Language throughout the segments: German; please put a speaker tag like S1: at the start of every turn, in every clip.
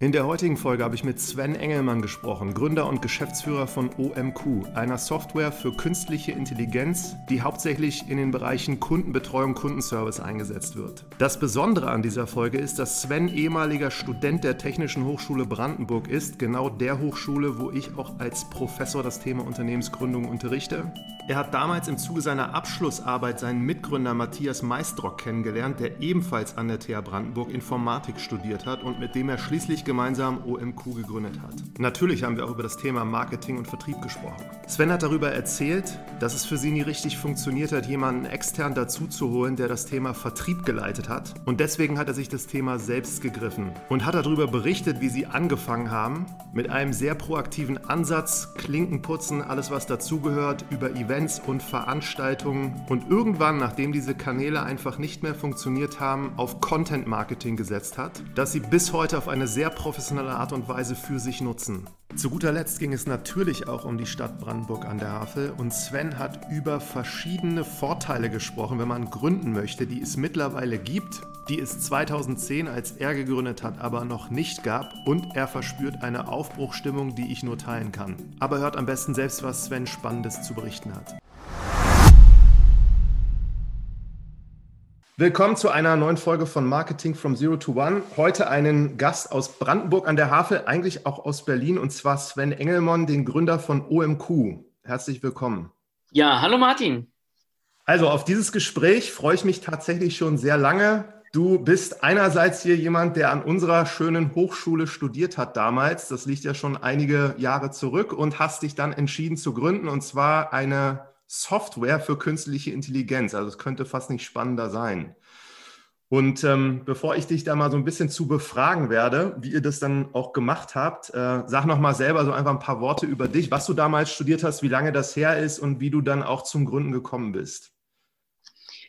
S1: In der heutigen Folge habe ich mit Sven Engelmann gesprochen, Gründer und Geschäftsführer von OMQ, einer Software für künstliche Intelligenz, die hauptsächlich in den Bereichen Kundenbetreuung, Kundenservice eingesetzt wird. Das Besondere an dieser Folge ist, dass Sven ehemaliger Student der Technischen Hochschule Brandenburg ist, genau der Hochschule, wo ich auch als Professor das Thema Unternehmensgründung unterrichte. Er hat damals im Zuge seiner Abschlussarbeit seinen Mitgründer Matthias Maistrock kennengelernt, der ebenfalls an der TH Brandenburg Informatik studiert hat und mit dem er schließlich gemeinsam OMQ gegründet hat. Natürlich haben wir auch über das Thema Marketing und Vertrieb gesprochen. Sven hat darüber erzählt, dass es für sie nie richtig funktioniert hat, jemanden extern dazu zu holen, der das Thema Vertrieb geleitet hat. Und deswegen hat er sich das Thema selbst gegriffen und hat darüber berichtet, wie sie angefangen haben, mit einem sehr proaktiven Ansatz, Klinkenputzen, alles was dazugehört, über Events und Veranstaltungen und irgendwann, nachdem diese Kanäle einfach nicht mehr funktioniert haben, auf Content Marketing gesetzt hat, das sie bis heute auf eine sehr professionelle Art und Weise für sich nutzen. Zu guter Letzt ging es natürlich auch um die Stadt Brandenburg an der Havel und Sven hat über verschiedene Vorteile gesprochen, wenn man gründen möchte, die es mittlerweile gibt, die es 2010 als er gegründet hat, aber noch nicht gab und er verspürt eine Aufbruchstimmung, die ich nur teilen kann. Aber hört am besten selbst, was Sven Spannendes zu berichten hat. Willkommen zu einer neuen Folge von Marketing from Zero to One. Heute einen Gast aus Brandenburg an der Havel, eigentlich auch aus Berlin, und zwar Sven Engelmann, den Gründer von OMQ. Herzlich willkommen.
S2: Ja, hallo Martin.
S1: Also auf dieses Gespräch freue ich mich tatsächlich schon sehr lange. Du bist einerseits hier jemand, der an unserer schönen Hochschule studiert hat damals. Das liegt ja schon einige Jahre zurück und hast dich dann entschieden zu gründen, und zwar eine Software für künstliche Intelligenz. Also es könnte fast nicht spannender sein. Und ähm, bevor ich dich da mal so ein bisschen zu befragen werde, wie ihr das dann auch gemacht habt, äh, sag noch mal selber so einfach ein paar Worte über dich, was du damals studiert hast, wie lange das her ist und wie du dann auch zum Gründen gekommen bist.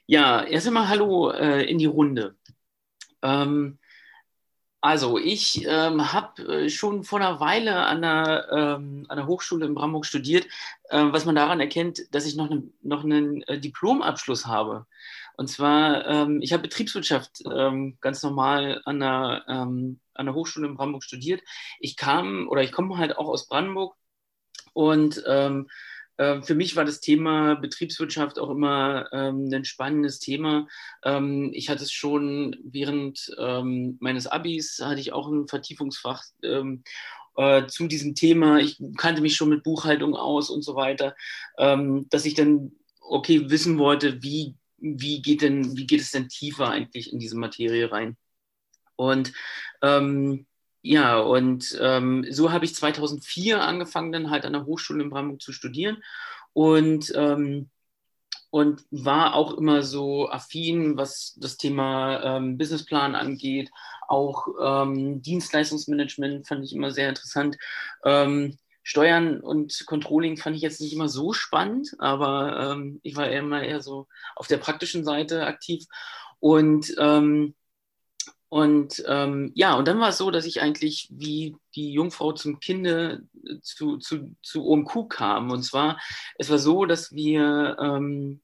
S2: Ja, erst einmal Hallo äh, in die Runde. Ähm, also ich ähm, habe äh, schon vor einer Weile an der, ähm, an der Hochschule in Brandenburg studiert, äh, was man daran erkennt, dass ich noch, ne, noch einen äh, Diplomabschluss habe. Und zwar, ähm, ich habe Betriebswirtschaft ähm, ganz normal an der, ähm, an der Hochschule in Brandenburg studiert. Ich kam oder ich komme halt auch aus Brandenburg und ähm, für mich war das Thema Betriebswirtschaft auch immer ähm, ein spannendes Thema. Ähm, ich hatte es schon während ähm, meines Abis, hatte ich auch ein Vertiefungsfach ähm, äh, zu diesem Thema. Ich kannte mich schon mit Buchhaltung aus und so weiter, ähm, dass ich dann, okay, wissen wollte, wie, wie, geht denn, wie geht es denn tiefer eigentlich in diese Materie rein? Und ja, und ähm, so habe ich 2004 angefangen, dann halt an der Hochschule in Brandenburg zu studieren und, ähm, und war auch immer so affin, was das Thema ähm, Businessplan angeht. Auch ähm, Dienstleistungsmanagement fand ich immer sehr interessant. Ähm, Steuern und Controlling fand ich jetzt nicht immer so spannend, aber ähm, ich war immer eher so auf der praktischen Seite aktiv. Und und ähm, ja, und dann war es so, dass ich eigentlich wie die Jungfrau zum Kinde äh, zu, zu, zu OMQ kam. Und zwar, es war so, dass wir ähm,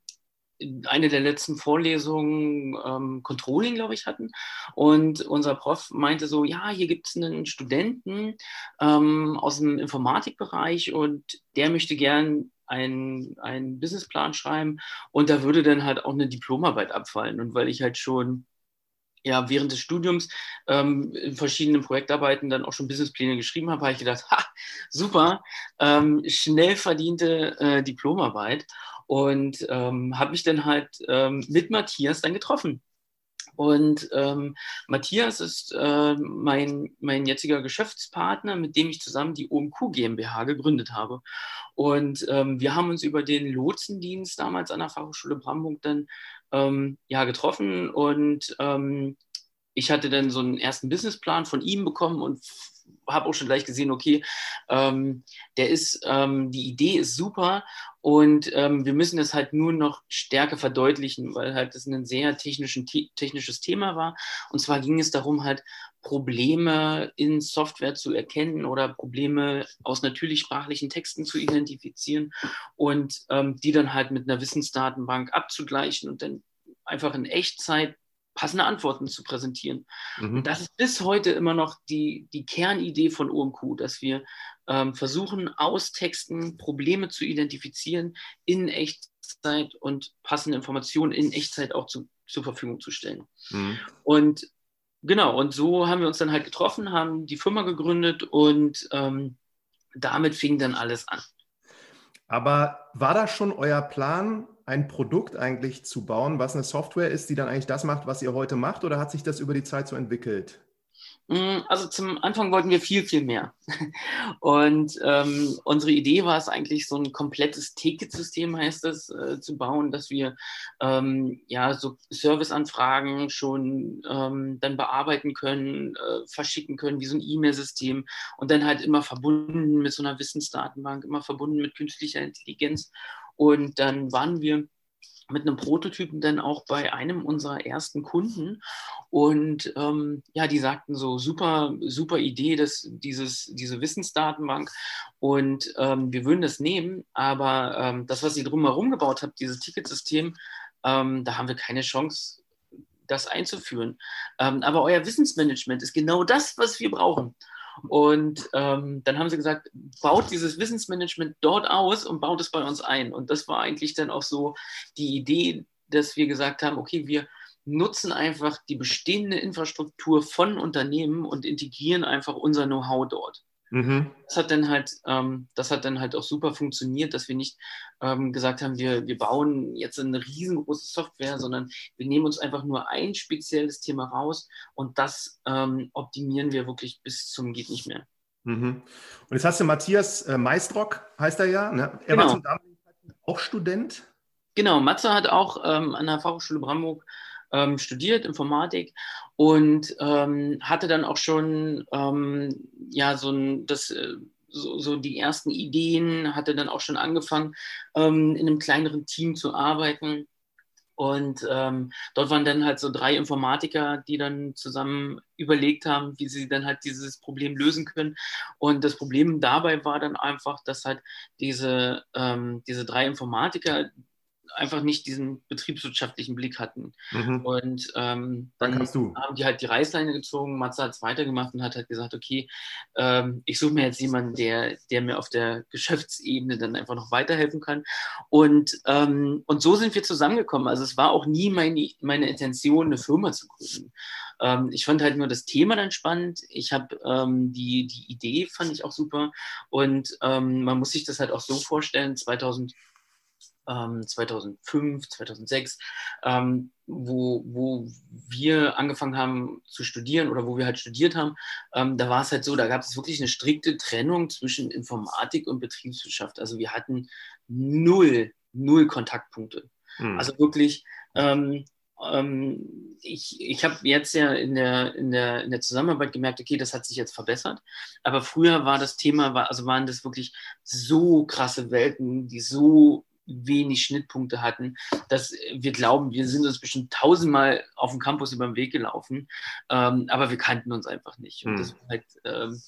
S2: eine der letzten Vorlesungen ähm, Controlling, glaube ich, hatten. Und unser Prof meinte so, ja, hier gibt es einen Studenten ähm, aus dem Informatikbereich und der möchte gern einen, einen Businessplan schreiben und da würde dann halt auch eine Diplomarbeit abfallen. Und weil ich halt schon ja während des Studiums ähm, in verschiedenen Projektarbeiten dann auch schon Businesspläne geschrieben habe, habe ich gedacht, ha, super, ähm, schnell verdiente äh, Diplomarbeit und ähm, habe mich dann halt ähm, mit Matthias dann getroffen. Und ähm, Matthias ist äh, mein, mein jetziger Geschäftspartner, mit dem ich zusammen die OMQ GmbH gegründet habe. Und ähm, wir haben uns über den Lotsendienst damals an der Fachhochschule Brandenburg dann ähm, ja, getroffen und ähm, ich hatte dann so einen ersten Businessplan von ihm bekommen und habe auch schon gleich gesehen, okay, ähm, der ist, ähm, die Idee ist super und ähm, wir müssen das halt nur noch stärker verdeutlichen, weil halt das ein sehr technisches Thema war. Und zwar ging es darum, halt Probleme in Software zu erkennen oder Probleme aus natürlich sprachlichen Texten zu identifizieren und ähm, die dann halt mit einer Wissensdatenbank abzugleichen und dann einfach in Echtzeit passende Antworten zu präsentieren. Mhm. Und das ist bis heute immer noch die, die Kernidee von OMQ, dass wir ähm, versuchen, aus Texten Probleme zu identifizieren, in Echtzeit und passende Informationen in Echtzeit auch zu, zur Verfügung zu stellen. Mhm. Und genau, und so haben wir uns dann halt getroffen, haben die Firma gegründet und ähm, damit fing dann alles an.
S1: Aber war das schon euer Plan, ein Produkt eigentlich zu bauen, was eine Software ist, die dann eigentlich das macht, was ihr heute macht, oder hat sich das über die Zeit so entwickelt?
S2: Mm, also zum Anfang wollten wir viel, viel mehr. Und ähm, unsere Idee war es eigentlich, so ein komplettes Ticketsystem heißt es, äh, zu bauen, dass wir ähm, ja so Serviceanfragen schon ähm, dann bearbeiten können, äh, verschicken können, wie so ein E-Mail-System und dann halt immer verbunden mit so einer Wissensdatenbank, immer verbunden mit künstlicher Intelligenz. Und dann waren wir mit einem Prototypen dann auch bei einem unserer ersten Kunden. Und ähm, ja, die sagten so, super, super Idee, dass dieses, diese Wissensdatenbank. Und ähm, wir würden das nehmen, aber ähm, das, was ihr drumherum gebaut habt, dieses Ticketsystem, ähm, da haben wir keine Chance, das einzuführen. Ähm, aber euer Wissensmanagement ist genau das, was wir brauchen. Und ähm, dann haben sie gesagt, baut dieses Wissensmanagement dort aus und baut es bei uns ein. Und das war eigentlich dann auch so die Idee, dass wir gesagt haben, okay, wir nutzen einfach die bestehende Infrastruktur von Unternehmen und integrieren einfach unser Know-how dort. Mhm. Das hat dann halt, ähm, das hat dann halt auch super funktioniert, dass wir nicht ähm, gesagt haben, wir, wir bauen jetzt eine riesengroße Software, sondern wir nehmen uns einfach nur ein spezielles Thema raus und das ähm, optimieren wir wirklich bis zum geht nicht mehr.
S1: Mhm. Und jetzt hast du Matthias äh, Maistrock, heißt er ja. Ne? Er genau. war zum damaligen Zeitpunkt auch Student.
S2: Genau, Matze hat auch ähm, an der Fachhochschule Brandenburg ähm, studiert, Informatik, und ähm, hatte dann auch schon ähm, ja so ein, das, äh, so, so, die ersten Ideen, hatte dann auch schon angefangen, ähm, in einem kleineren Team zu arbeiten. Und ähm, dort waren dann halt so drei Informatiker, die dann zusammen überlegt haben, wie sie dann halt dieses Problem lösen können. Und das Problem dabei war dann einfach, dass halt diese, ähm, diese drei Informatiker, einfach nicht diesen betriebswirtschaftlichen Blick hatten. Mhm. Und ähm, dann, dann haben die halt die Reißleine gezogen, Matze hat es weitergemacht und hat halt gesagt, okay, ähm, ich suche mir jetzt jemanden, der, der mir auf der Geschäftsebene dann einfach noch weiterhelfen kann. Und, ähm, und so sind wir zusammengekommen. Also es war auch nie meine, meine Intention, eine Firma zu gründen. Ähm, ich fand halt nur das Thema dann spannend. Ich habe ähm, die, die Idee fand ich auch super. Und ähm, man muss sich das halt auch so vorstellen, 2000 2005, 2006, ähm, wo, wo wir angefangen haben zu studieren oder wo wir halt studiert haben, ähm, da war es halt so, da gab es wirklich eine strikte Trennung zwischen Informatik und Betriebswirtschaft. Also wir hatten null, null Kontaktpunkte. Mhm. Also wirklich, ähm, ähm, ich, ich habe jetzt ja in der, in, der, in der Zusammenarbeit gemerkt, okay, das hat sich jetzt verbessert. Aber früher war das Thema, war, also waren das wirklich so krasse Welten, die so wenig Schnittpunkte hatten, dass wir glauben, wir sind uns bestimmt tausendmal auf dem Campus über den Weg gelaufen, ähm, aber wir kannten uns einfach nicht. Und hm. das war halt ähm,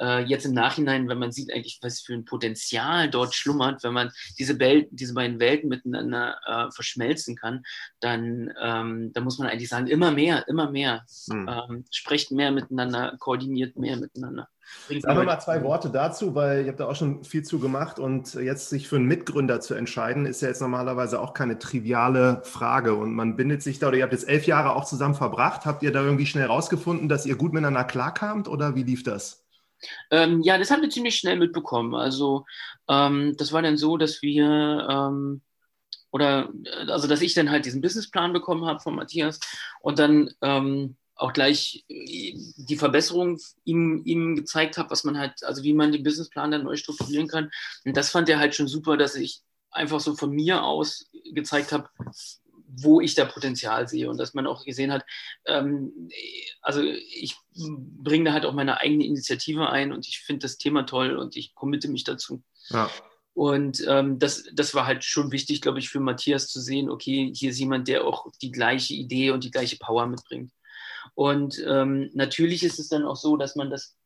S2: äh, jetzt im Nachhinein, wenn man sieht eigentlich, was für ein Potenzial dort schlummert, wenn man diese, Welt, diese beiden Welten miteinander äh, verschmelzen kann, dann, ähm, dann muss man eigentlich sagen, immer mehr, immer mehr. Hm. Ähm, sprecht mehr miteinander, koordiniert mehr miteinander.
S1: Sagen wir mal zwei Worte dazu, weil ihr habt da auch schon viel zu gemacht und jetzt sich für einen Mitgründer zu entscheiden, ist ja jetzt normalerweise auch keine triviale Frage und man bindet sich da oder ihr habt jetzt elf Jahre auch zusammen verbracht. Habt ihr da irgendwie schnell rausgefunden, dass ihr gut miteinander klarkamt oder wie lief das?
S2: Ähm, ja, das haben wir ziemlich schnell mitbekommen. Also ähm, das war dann so, dass wir ähm, oder also dass ich dann halt diesen Businessplan bekommen habe von Matthias und dann ähm, auch gleich äh, die Verbesserung ihm, ihm gezeigt habe, was man halt, also wie man den Businessplan dann neu strukturieren kann. Und das fand er halt schon super, dass ich einfach so von mir aus gezeigt habe, wo ich da Potenzial sehe und dass man auch gesehen hat, ähm, also ich bringe da halt auch meine eigene Initiative ein und ich finde das Thema toll und ich committe mich dazu. Ja. Und ähm, das, das war halt schon wichtig, glaube ich, für Matthias zu sehen, okay, hier ist jemand, der auch die gleiche Idee und die gleiche Power mitbringt. Und ähm, natürlich ist es dann auch so, dass man das,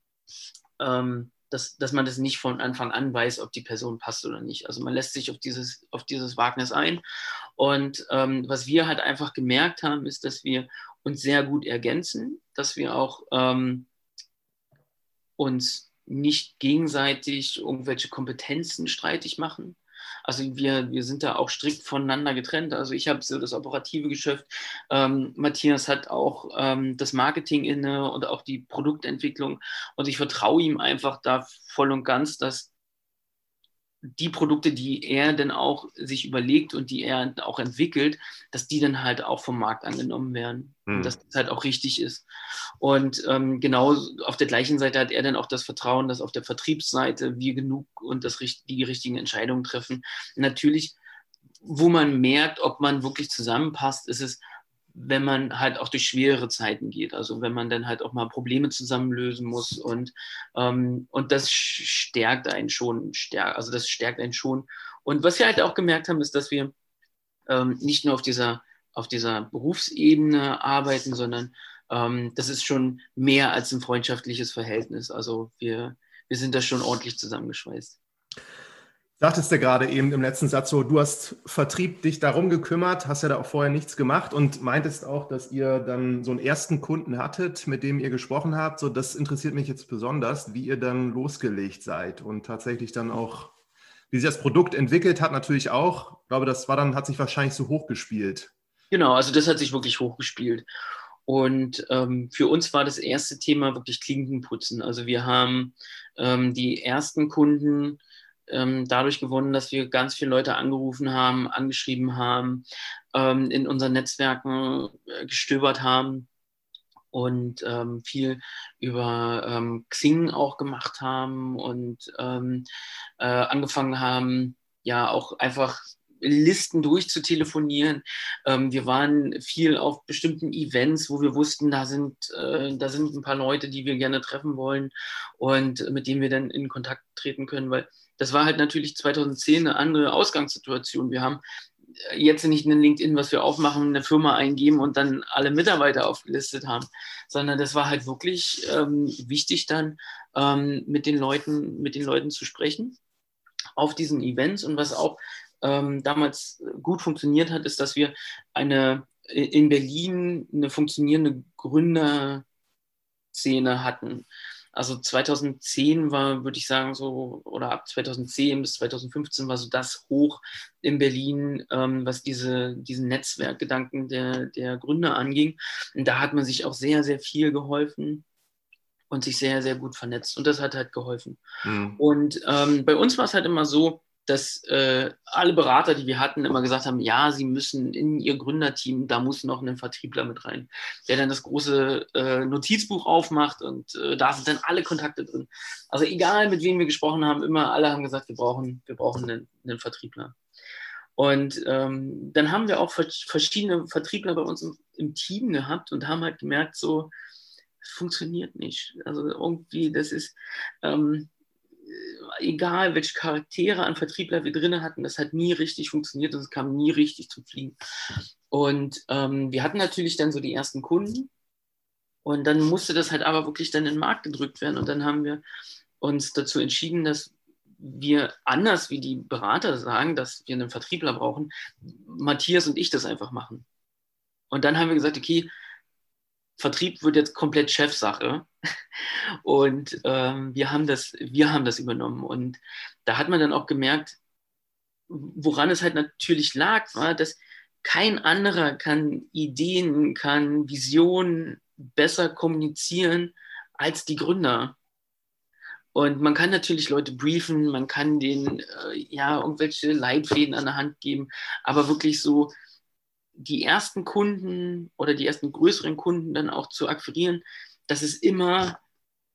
S2: ähm, dass, dass man das nicht von Anfang an weiß, ob die Person passt oder nicht. Also man lässt sich auf dieses, auf dieses Wagnis ein. Und ähm, was wir halt einfach gemerkt haben, ist, dass wir uns sehr gut ergänzen, dass wir auch ähm, uns nicht gegenseitig irgendwelche Kompetenzen streitig machen. Also wir, wir sind da auch strikt voneinander getrennt. Also ich habe so das operative Geschäft. Ähm, Matthias hat auch ähm, das Marketing inne und auch die Produktentwicklung. Und ich vertraue ihm einfach da voll und ganz, dass die Produkte, die er dann auch sich überlegt und die er auch entwickelt, dass die dann halt auch vom Markt angenommen werden. Mhm. Dass das halt auch richtig ist. Und ähm, genau auf der gleichen Seite hat er dann auch das Vertrauen, dass auf der Vertriebsseite wir genug und das, die richtigen Entscheidungen treffen. Natürlich, wo man merkt, ob man wirklich zusammenpasst, ist es, wenn man halt auch durch schwere Zeiten geht. Also wenn man dann halt auch mal Probleme zusammenlösen muss und, ähm, und das stärkt einen schon, stärk, also das stärkt einen schon. Und was wir halt auch gemerkt haben, ist, dass wir ähm, nicht nur auf dieser, auf dieser Berufsebene arbeiten, sondern ähm, das ist schon mehr als ein freundschaftliches Verhältnis. Also wir, wir sind da schon ordentlich zusammengeschweißt
S1: sagtest du gerade eben im letzten Satz so, du hast Vertrieb dich darum gekümmert, hast ja da auch vorher nichts gemacht und meintest auch, dass ihr dann so einen ersten Kunden hattet, mit dem ihr gesprochen habt. So, das interessiert mich jetzt besonders, wie ihr dann losgelegt seid und tatsächlich dann auch, wie sich das Produkt entwickelt hat, natürlich auch. Ich glaube, das war dann, hat sich wahrscheinlich so hochgespielt.
S2: Genau, also das hat sich wirklich hochgespielt. Und ähm, für uns war das erste Thema wirklich Klinkenputzen. Also wir haben ähm, die ersten Kunden ähm, dadurch gewonnen, dass wir ganz viele Leute angerufen haben, angeschrieben haben, ähm, in unseren Netzwerken äh, gestöbert haben und ähm, viel über ähm, Xing auch gemacht haben und ähm, äh, angefangen haben, ja auch einfach Listen durchzutelefonieren. Ähm, wir waren viel auf bestimmten Events, wo wir wussten, da sind, äh, da sind ein paar Leute, die wir gerne treffen wollen und mit denen wir dann in Kontakt treten können, weil das war halt natürlich 2010 eine andere Ausgangssituation. Wir haben jetzt nicht in LinkedIn, was wir aufmachen, eine Firma eingeben und dann alle Mitarbeiter aufgelistet haben, sondern das war halt wirklich ähm, wichtig dann ähm, mit den Leuten, mit den Leuten zu sprechen auf diesen Events und was auch ähm, damals gut funktioniert hat, ist, dass wir eine in Berlin eine funktionierende Gründerszene hatten. Also 2010 war, würde ich sagen, so, oder ab 2010 bis 2015 war so das hoch in Berlin, ähm, was diese, diesen Netzwerkgedanken der, der Gründer anging. Und da hat man sich auch sehr, sehr viel geholfen und sich sehr, sehr gut vernetzt. Und das hat halt geholfen. Mhm. Und ähm, bei uns war es halt immer so, dass äh, alle Berater, die wir hatten, immer gesagt haben, ja, sie müssen in ihr Gründerteam, da muss noch ein Vertriebler mit rein, der dann das große äh, Notizbuch aufmacht und äh, da sind dann alle Kontakte drin. Also egal, mit wem wir gesprochen haben, immer alle haben gesagt, wir brauchen, wir brauchen einen, einen Vertriebler. Und ähm, dann haben wir auch verschiedene Vertriebler bei uns im, im Team gehabt und haben halt gemerkt, so, es funktioniert nicht. Also irgendwie, das ist, ähm, egal welche Charaktere an Vertriebler wir drin hatten, das hat nie richtig funktioniert und es kam nie richtig zum Fliegen. Und ähm, wir hatten natürlich dann so die ersten Kunden und dann musste das halt aber wirklich dann in den Markt gedrückt werden und dann haben wir uns dazu entschieden, dass wir anders wie die Berater sagen, dass wir einen Vertriebler brauchen, Matthias und ich das einfach machen. Und dann haben wir gesagt, okay, Vertrieb wird jetzt komplett Chefsache. Und ähm, wir, haben das, wir haben das übernommen. Und da hat man dann auch gemerkt, woran es halt natürlich lag, war, dass kein anderer kann Ideen, kann Visionen besser kommunizieren als die Gründer. Und man kann natürlich Leute briefen, man kann denen äh, ja irgendwelche Leitfäden an der Hand geben, aber wirklich so die ersten Kunden oder die ersten größeren Kunden dann auch zu akquirieren, das ist immer,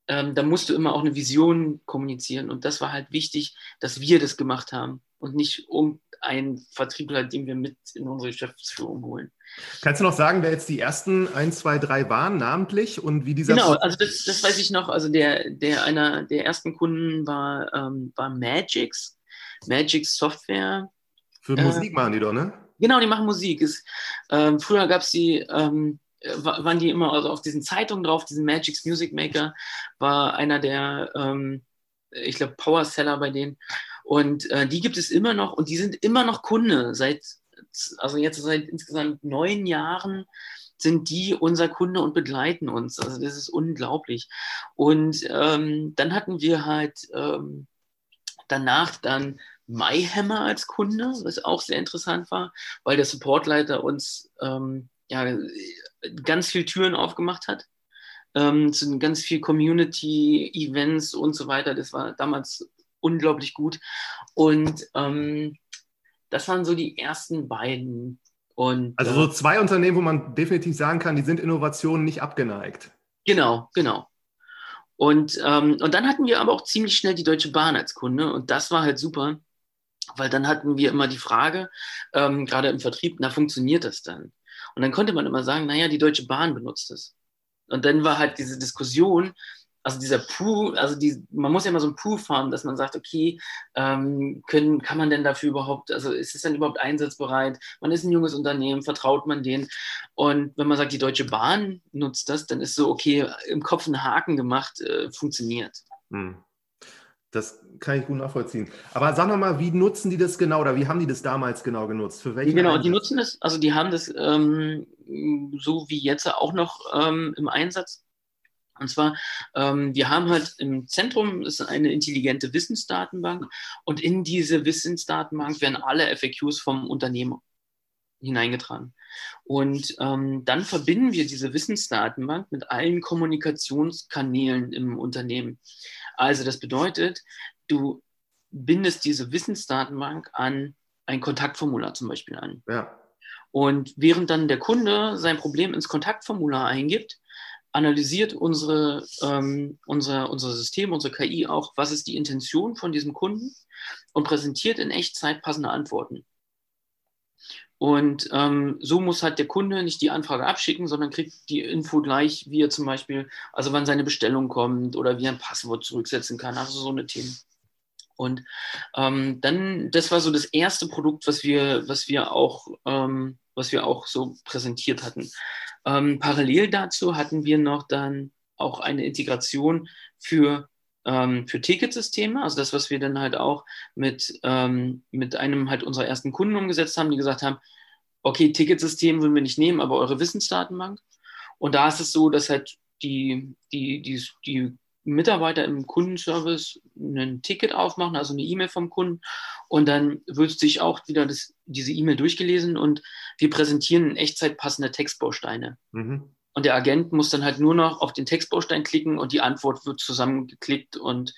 S2: ähm, da musst du immer auch eine Vision kommunizieren. Und das war halt wichtig, dass wir das gemacht haben und nicht irgendein Vertriebler, den wir mit in unsere Geschäftsführung holen.
S1: Kannst du noch sagen, wer jetzt die ersten 1, 2, 3 waren, namentlich und wie dieser.
S2: Genau, also das, das weiß ich noch. Also der, der einer der ersten Kunden war, ähm, war Magix. Magix Software.
S1: Für Musik äh, machen die doch, ne?
S2: Genau, die machen Musik. Ist, ähm, früher gab es die, ähm, waren die immer also auf diesen Zeitungen drauf, diesen Magic's Music Maker war einer der, ähm, ich glaube, Power Seller bei denen. Und äh, die gibt es immer noch und die sind immer noch Kunde seit, also jetzt seit insgesamt neun Jahren sind die unser Kunde und begleiten uns. Also das ist unglaublich. Und ähm, dann hatten wir halt ähm, danach dann MyHammer als Kunde, was auch sehr interessant war, weil der Supportleiter uns ähm, ja, ganz viele Türen aufgemacht hat. Ähm, zu ganz viel Community-Events und so weiter. Das war damals unglaublich gut. Und ähm, das waren so die ersten beiden. Und,
S1: also so zwei Unternehmen, wo man definitiv sagen kann, die sind Innovationen nicht abgeneigt.
S2: Genau, genau. Und, ähm, und dann hatten wir aber auch ziemlich schnell die Deutsche Bahn als Kunde und das war halt super, weil dann hatten wir immer die Frage, ähm, gerade im Vertrieb, na, funktioniert das dann? Und dann konnte man immer sagen, naja, die Deutsche Bahn benutzt es. Und dann war halt diese Diskussion, also dieser Proof, also die, man muss ja immer so ein Proof haben, dass man sagt, okay, ähm, können, kann man denn dafür überhaupt, also ist es dann überhaupt einsatzbereit? Man ist ein junges Unternehmen, vertraut man denen? Und wenn man sagt, die Deutsche Bahn nutzt das, dann ist so, okay, im Kopf ein Haken gemacht, äh, funktioniert. Hm.
S1: Das kann ich gut nachvollziehen. Aber sag nochmal, wie nutzen die das genau oder wie haben die das damals genau genutzt?
S2: Für welche genau, Einsatz? die nutzen das, also die haben das ähm, so wie jetzt auch noch ähm, im Einsatz. Und zwar, ähm, wir haben halt im Zentrum ist eine intelligente Wissensdatenbank und in diese Wissensdatenbank werden alle FAQs vom Unternehmen hineingetragen. Und ähm, dann verbinden wir diese Wissensdatenbank mit allen Kommunikationskanälen im Unternehmen. Also das bedeutet, du bindest diese Wissensdatenbank an ein Kontaktformular zum Beispiel an. Ja. Und während dann der Kunde sein Problem ins Kontaktformular eingibt, analysiert unsere, ähm, unser, unser System, unsere KI auch, was ist die Intention von diesem Kunden und präsentiert in Echtzeit passende Antworten. Und ähm, so muss halt der Kunde nicht die Anfrage abschicken, sondern kriegt die Info gleich, wie er zum Beispiel, also wann seine Bestellung kommt oder wie er ein Passwort zurücksetzen kann, also so eine Themen. Und ähm, dann, das war so das erste Produkt, was wir, was wir auch, ähm, was wir auch so präsentiert hatten. Ähm, parallel dazu hatten wir noch dann auch eine Integration für, ähm, für Ticketsysteme, also das, was wir dann halt auch mit, ähm, mit einem halt unserer ersten Kunden umgesetzt haben, die gesagt haben, okay, Ticketsystem würden wir nicht nehmen, aber eure Wissensdatenbank. Und da ist es so, dass halt die, die, die, die Mitarbeiter im Kundenservice ein Ticket aufmachen, also eine E-Mail vom Kunden. Und dann wird sich auch wieder das, diese E-Mail durchgelesen und wir präsentieren in Echtzeit passende Textbausteine. Mhm. Und der Agent muss dann halt nur noch auf den Textbaustein klicken und die Antwort wird zusammengeklickt und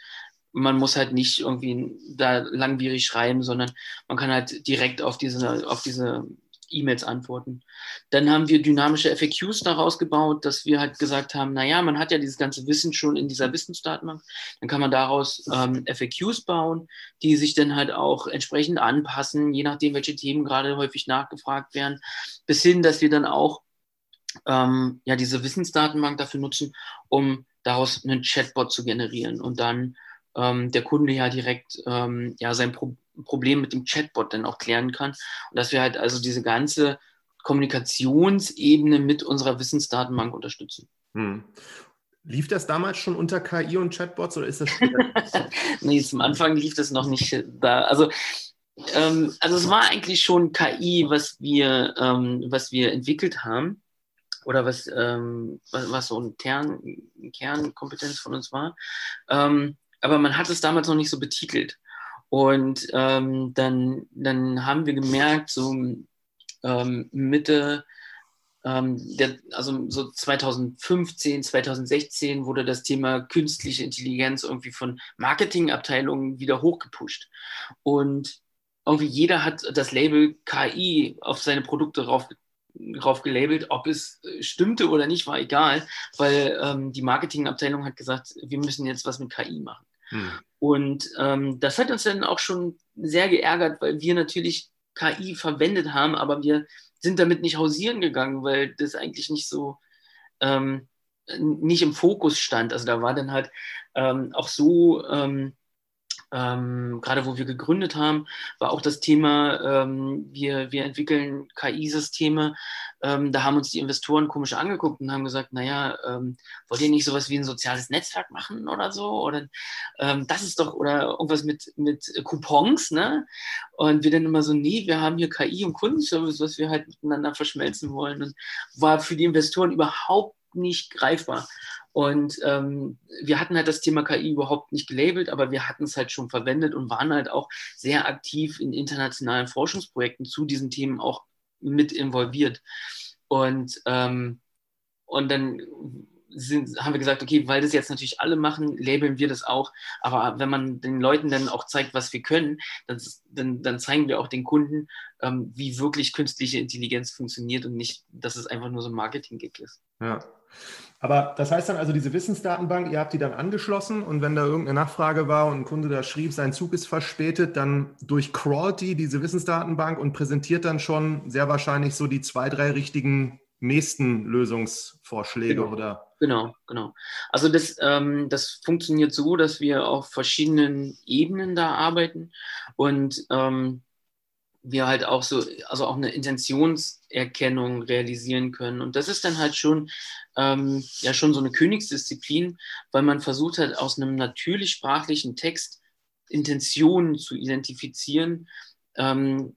S2: man muss halt nicht irgendwie da langwierig schreiben, sondern man kann halt direkt auf diese, auf diese E-Mails antworten. Dann haben wir dynamische FAQs daraus gebaut, dass wir halt gesagt haben, naja, man hat ja dieses ganze Wissen schon in dieser Wissensdatenbank, dann kann man daraus ähm, FAQs bauen, die sich dann halt auch entsprechend anpassen, je nachdem, welche Themen gerade häufig nachgefragt werden, bis hin, dass wir dann auch ähm, ja, diese Wissensdatenbank dafür nutzen, um daraus einen Chatbot zu generieren und dann ähm, der Kunde ja direkt ähm, ja, sein Problem Problem mit dem Chatbot dann auch klären kann. Und dass wir halt also diese ganze Kommunikationsebene mit unserer Wissensdatenbank unterstützen. Hm.
S1: Lief das damals schon unter KI und Chatbots oder ist das
S2: später? nee, zum Anfang lief das noch nicht da. Also, ähm, also es war eigentlich schon KI, was wir, ähm, was wir entwickelt haben oder was, ähm, was, was, so ein Kern, Kernkompetenz von uns war. Ähm, aber man hat es damals noch nicht so betitelt. Und ähm, dann, dann haben wir gemerkt, so ähm, Mitte, ähm, der, also so 2015, 2016 wurde das Thema künstliche Intelligenz irgendwie von Marketingabteilungen wieder hochgepusht. Und irgendwie jeder hat das Label KI auf seine Produkte rauf, drauf gelabelt, ob es stimmte oder nicht, war egal, weil ähm, die Marketingabteilung hat gesagt, wir müssen jetzt was mit KI machen. Hm. Und ähm, das hat uns dann auch schon sehr geärgert, weil wir natürlich KI verwendet haben, aber wir sind damit nicht hausieren gegangen, weil das eigentlich nicht so ähm, nicht im Fokus stand. Also da war dann halt ähm, auch so ähm, gerade wo wir gegründet haben, war auch das Thema, ähm, wir, wir entwickeln KI-Systeme. Ähm, da haben uns die Investoren komisch angeguckt und haben gesagt, naja, ähm, wollt ihr nicht sowas wie ein soziales Netzwerk machen oder so? Oder ähm, das ist doch, oder irgendwas mit, mit Coupons, ne? Und wir dann immer so, nee, wir haben hier KI und Kundenservice, was wir halt miteinander verschmelzen wollen. Und war für die Investoren überhaupt nicht greifbar. Und ähm, wir hatten halt das Thema KI überhaupt nicht gelabelt, aber wir hatten es halt schon verwendet und waren halt auch sehr aktiv in internationalen Forschungsprojekten zu diesen Themen auch mit involviert. Und, ähm, und dann sind, haben wir gesagt, okay, weil das jetzt natürlich alle machen, labeln wir das auch. Aber wenn man den Leuten dann auch zeigt, was wir können, dann, dann, dann zeigen wir auch den Kunden, ähm, wie wirklich künstliche Intelligenz funktioniert und nicht, dass es einfach nur so ein Marketing-Gig ist.
S1: Ja. Aber das heißt dann also, diese Wissensdatenbank, ihr habt die dann angeschlossen und wenn da irgendeine Nachfrage war und ein Kunde da schrieb, sein Zug ist verspätet, dann durchcrawlt die diese Wissensdatenbank und präsentiert dann schon sehr wahrscheinlich so die zwei, drei richtigen nächsten Lösungsvorschläge
S2: genau.
S1: oder?
S2: Genau, genau. Also das, ähm, das funktioniert so, dass wir auf verschiedenen Ebenen da arbeiten und ähm, wir halt auch so, also auch eine Intentionserkennung realisieren können. Und das ist dann halt schon, ähm, ja, schon so eine Königsdisziplin, weil man versucht hat, aus einem natürlich sprachlichen Text Intentionen zu identifizieren ähm,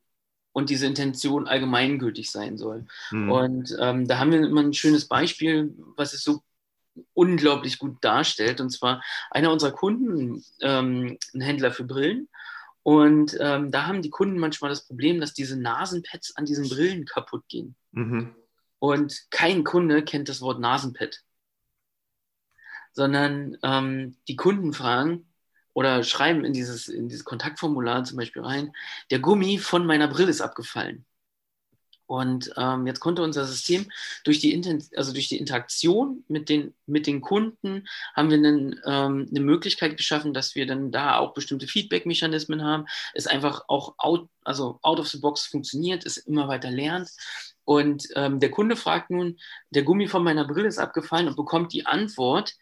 S2: und diese Intention allgemeingültig sein soll. Mhm. Und ähm, da haben wir immer ein schönes Beispiel, was es so unglaublich gut darstellt. Und zwar einer unserer Kunden, ähm, ein Händler für Brillen, und ähm, da haben die Kunden manchmal das Problem, dass diese Nasenpads an diesen Brillen kaputt gehen. Mhm. Und kein Kunde kennt das Wort Nasenpad. Sondern ähm, die Kunden fragen oder schreiben in dieses, in dieses Kontaktformular zum Beispiel rein, der Gummi von meiner Brille ist abgefallen. Und ähm, jetzt konnte unser System durch die, also durch die Interaktion mit den, mit den Kunden haben wir einen, ähm, eine Möglichkeit geschaffen, dass wir dann da auch bestimmte Feedback-Mechanismen haben. Es einfach auch out, also out of the box funktioniert, es immer weiter lernt. Und ähm, der Kunde fragt nun, der Gummi von meiner Brille ist abgefallen und bekommt die Antwort,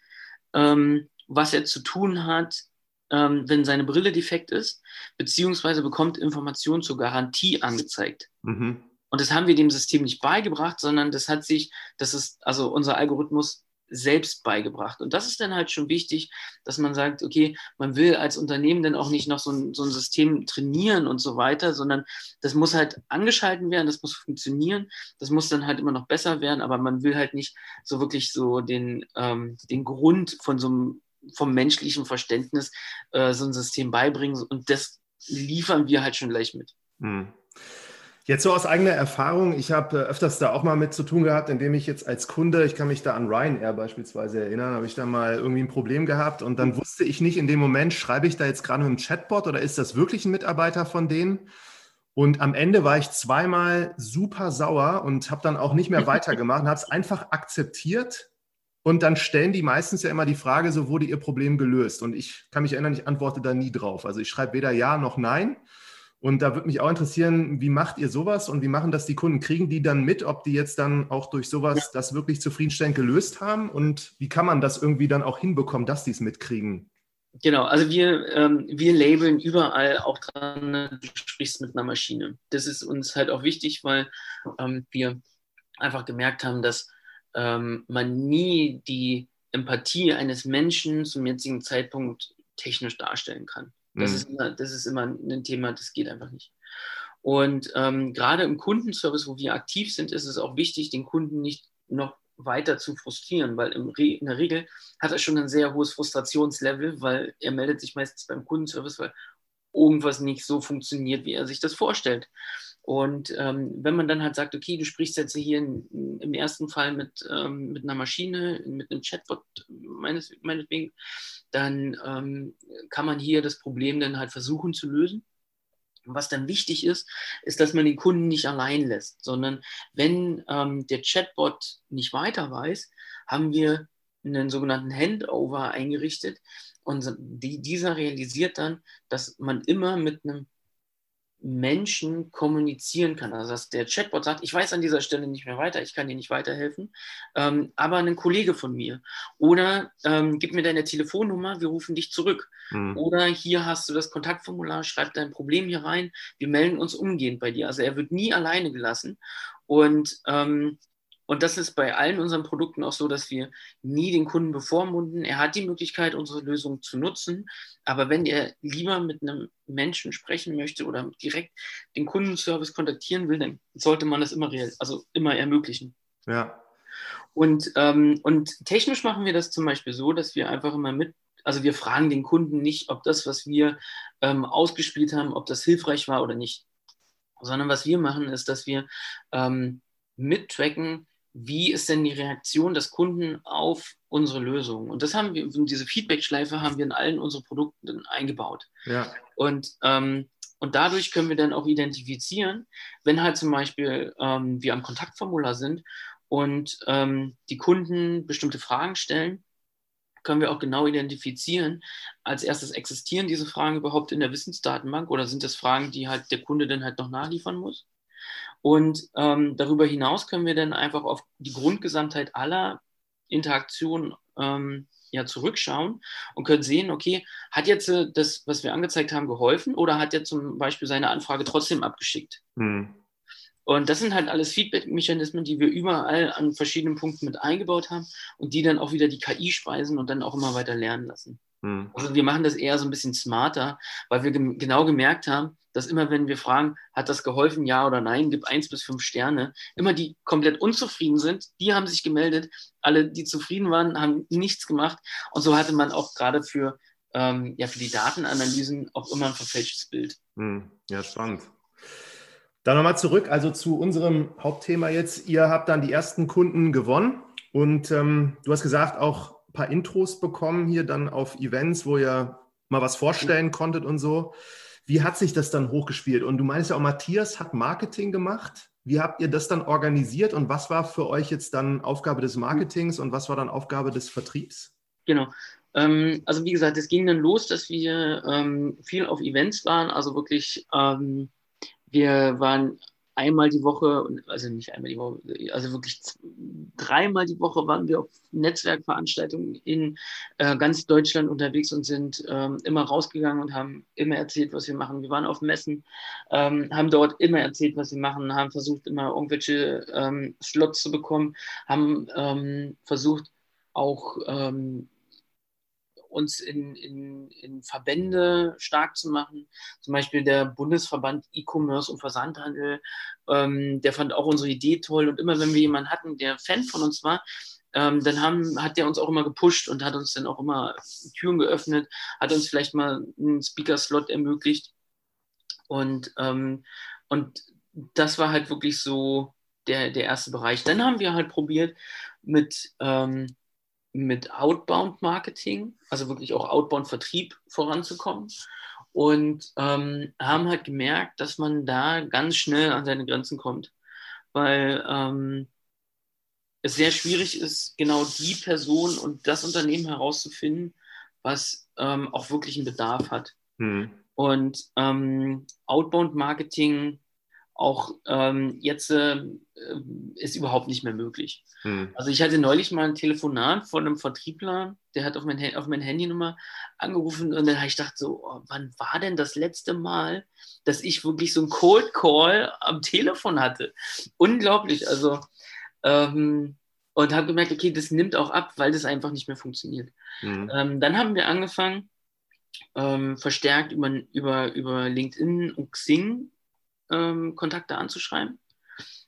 S2: ähm, was er zu tun hat, ähm, wenn seine Brille defekt ist, beziehungsweise bekommt Informationen zur Garantie angezeigt. Mhm. Und das haben wir dem System nicht beigebracht, sondern das hat sich, das ist also unser Algorithmus selbst beigebracht. Und das ist dann halt schon wichtig, dass man sagt, okay, man will als Unternehmen dann auch nicht noch so ein, so ein System trainieren und so weiter, sondern das muss halt angeschalten werden, das muss funktionieren, das muss dann halt immer noch besser werden, aber man will halt nicht so wirklich so den, ähm, den Grund von so einem, vom menschlichen Verständnis äh, so ein System beibringen und das liefern wir halt schon gleich mit. Hm.
S1: Jetzt so aus eigener Erfahrung, ich habe äh, öfters da auch mal mit zu tun gehabt, indem ich jetzt als Kunde, ich kann mich da an Ryanair beispielsweise erinnern, habe ich da mal irgendwie ein Problem gehabt und dann wusste ich nicht in dem Moment, schreibe ich da jetzt gerade mit einem Chatbot oder ist das wirklich ein Mitarbeiter von denen? Und am Ende war ich zweimal super sauer und habe dann auch nicht mehr weitergemacht und habe es einfach akzeptiert. Und dann stellen die meistens ja immer die Frage, so wurde ihr Problem gelöst. Und ich kann mich erinnern, ich antworte da nie drauf. Also ich schreibe weder Ja noch Nein. Und da würde mich auch interessieren, wie macht ihr sowas und wie machen das die Kunden? Kriegen die dann mit, ob die jetzt dann auch durch sowas das wirklich zufriedenstellend gelöst haben? Und wie kann man das irgendwie dann auch hinbekommen, dass die es mitkriegen?
S2: Genau, also wir, ähm, wir labeln überall auch dran, ne, du sprichst mit einer Maschine. Das ist uns halt auch wichtig, weil ähm, wir einfach gemerkt haben, dass ähm, man nie die Empathie eines Menschen zum jetzigen Zeitpunkt technisch darstellen kann. Das, mhm. ist immer, das ist immer ein Thema, das geht einfach nicht. Und ähm, gerade im Kundenservice, wo wir aktiv sind, ist es auch wichtig, den Kunden nicht noch weiter zu frustrieren, weil in der Regel hat er schon ein sehr hohes Frustrationslevel, weil er meldet sich meistens beim Kundenservice, weil irgendwas nicht so funktioniert, wie er sich das vorstellt. Und ähm, wenn man dann halt sagt, okay, du sprichst jetzt hier in, im ersten Fall mit, ähm, mit einer Maschine, mit einem Chatbot meines, meinetwegen, dann ähm, kann man hier das Problem dann halt versuchen zu lösen. Und was dann wichtig ist, ist, dass man den Kunden nicht allein lässt, sondern wenn ähm, der Chatbot nicht weiter weiß, haben wir einen sogenannten Handover eingerichtet und die, dieser realisiert dann, dass man immer mit einem Menschen kommunizieren kann. Also dass der Chatbot sagt, ich weiß an dieser Stelle nicht mehr weiter, ich kann dir nicht weiterhelfen, ähm, aber ein Kollege von mir. Oder ähm, gib mir deine Telefonnummer, wir rufen dich zurück. Mhm. Oder hier hast du das Kontaktformular, schreib dein Problem hier rein, wir melden uns umgehend bei dir. Also er wird nie alleine gelassen. Und ähm, und das ist bei allen unseren Produkten auch so, dass wir nie den Kunden bevormunden. Er hat die Möglichkeit, unsere Lösung zu nutzen. Aber wenn er lieber mit einem Menschen sprechen möchte oder direkt den Kundenservice kontaktieren will, dann sollte man das immer real, also immer ermöglichen.
S1: Ja.
S2: Und, ähm, und technisch machen wir das zum Beispiel so, dass wir einfach immer mit, also wir fragen den Kunden nicht, ob das, was wir ähm, ausgespielt haben, ob das hilfreich war oder nicht. Sondern was wir machen, ist, dass wir ähm, mittracken, wie ist denn die Reaktion des Kunden auf unsere Lösung? Und das haben wir, diese Feedback-Schleife haben wir in allen unseren Produkten eingebaut.
S1: Ja.
S2: Und, ähm, und dadurch können wir dann auch identifizieren, wenn halt zum Beispiel ähm, wir am Kontaktformular sind und ähm, die Kunden bestimmte Fragen stellen, können wir auch genau identifizieren, als erstes existieren diese Fragen überhaupt in der Wissensdatenbank oder sind das Fragen, die halt der Kunde dann halt noch nachliefern muss? Und ähm, darüber hinaus können wir dann einfach auf die Grundgesamtheit aller Interaktionen ähm, ja, zurückschauen und können sehen, okay, hat jetzt äh, das, was wir angezeigt haben, geholfen oder hat er zum Beispiel seine Anfrage trotzdem abgeschickt? Hm. Und das sind halt alles Feedback-Mechanismen, die wir überall an verschiedenen Punkten mit eingebaut haben und die dann auch wieder die KI speisen und dann auch immer weiter lernen lassen. Hm. Also wir machen das eher so ein bisschen smarter, weil wir gem genau gemerkt haben, dass immer, wenn wir fragen, hat das geholfen, ja oder nein, gib eins bis fünf Sterne, immer die komplett unzufrieden sind, die haben sich gemeldet. Alle, die zufrieden waren, haben nichts gemacht. Und so hatte man auch gerade für, ähm, ja, für die Datenanalysen auch immer ein verfälschtes Bild.
S1: Hm. Ja, spannend. Dann nochmal zurück, also zu unserem Hauptthema jetzt. Ihr habt dann die ersten Kunden gewonnen und ähm, du hast gesagt, auch paar Intros bekommen hier dann auf Events, wo ihr mal was vorstellen konntet und so. Wie hat sich das dann hochgespielt? Und du meinst ja auch, Matthias hat Marketing gemacht. Wie habt ihr das dann organisiert und was war für euch jetzt dann Aufgabe des Marketings und was war dann Aufgabe des Vertriebs?
S2: Genau. Ähm, also wie gesagt, es ging dann los, dass wir ähm, viel auf Events waren. Also wirklich, ähm, wir waren einmal die Woche, also nicht einmal die Woche, also wirklich dreimal die Woche waren wir auf Netzwerkveranstaltungen in äh, ganz Deutschland unterwegs und sind ähm, immer rausgegangen und haben immer erzählt, was wir machen. Wir waren auf Messen, ähm, haben dort immer erzählt, was wir machen, haben versucht, immer irgendwelche ähm, Slots zu bekommen, haben ähm, versucht, auch ähm, uns in, in, in Verbände stark zu machen. Zum Beispiel der Bundesverband E-Commerce und Versandhandel, ähm, der fand auch unsere Idee toll. Und immer wenn wir jemanden hatten, der Fan von uns war, ähm, dann haben, hat der uns auch immer gepusht und hat uns dann auch immer Türen geöffnet, hat uns vielleicht mal einen Speaker-Slot ermöglicht. Und, ähm, und das war halt wirklich so der, der erste Bereich. Dann haben wir halt probiert, mit ähm, mit Outbound Marketing, also wirklich auch Outbound Vertrieb voranzukommen. Und ähm, haben halt gemerkt, dass man da ganz schnell an seine Grenzen kommt, weil ähm, es sehr schwierig ist, genau die Person und das Unternehmen herauszufinden, was ähm, auch wirklich einen Bedarf hat. Hm. Und ähm, Outbound Marketing auch ähm, jetzt äh, ist überhaupt nicht mehr möglich. Hm. Also ich hatte neulich mal ein Telefonat von einem Vertriebler, der hat auf mein, auf mein Handynummer angerufen und dann habe ich gedacht so, oh, wann war denn das letzte Mal, dass ich wirklich so einen Cold Call am Telefon hatte? Unglaublich, also ähm, und habe gemerkt, okay, das nimmt auch ab, weil das einfach nicht mehr funktioniert. Hm. Ähm, dann haben wir angefangen, ähm, verstärkt über, über, über LinkedIn und Xing ähm, Kontakte anzuschreiben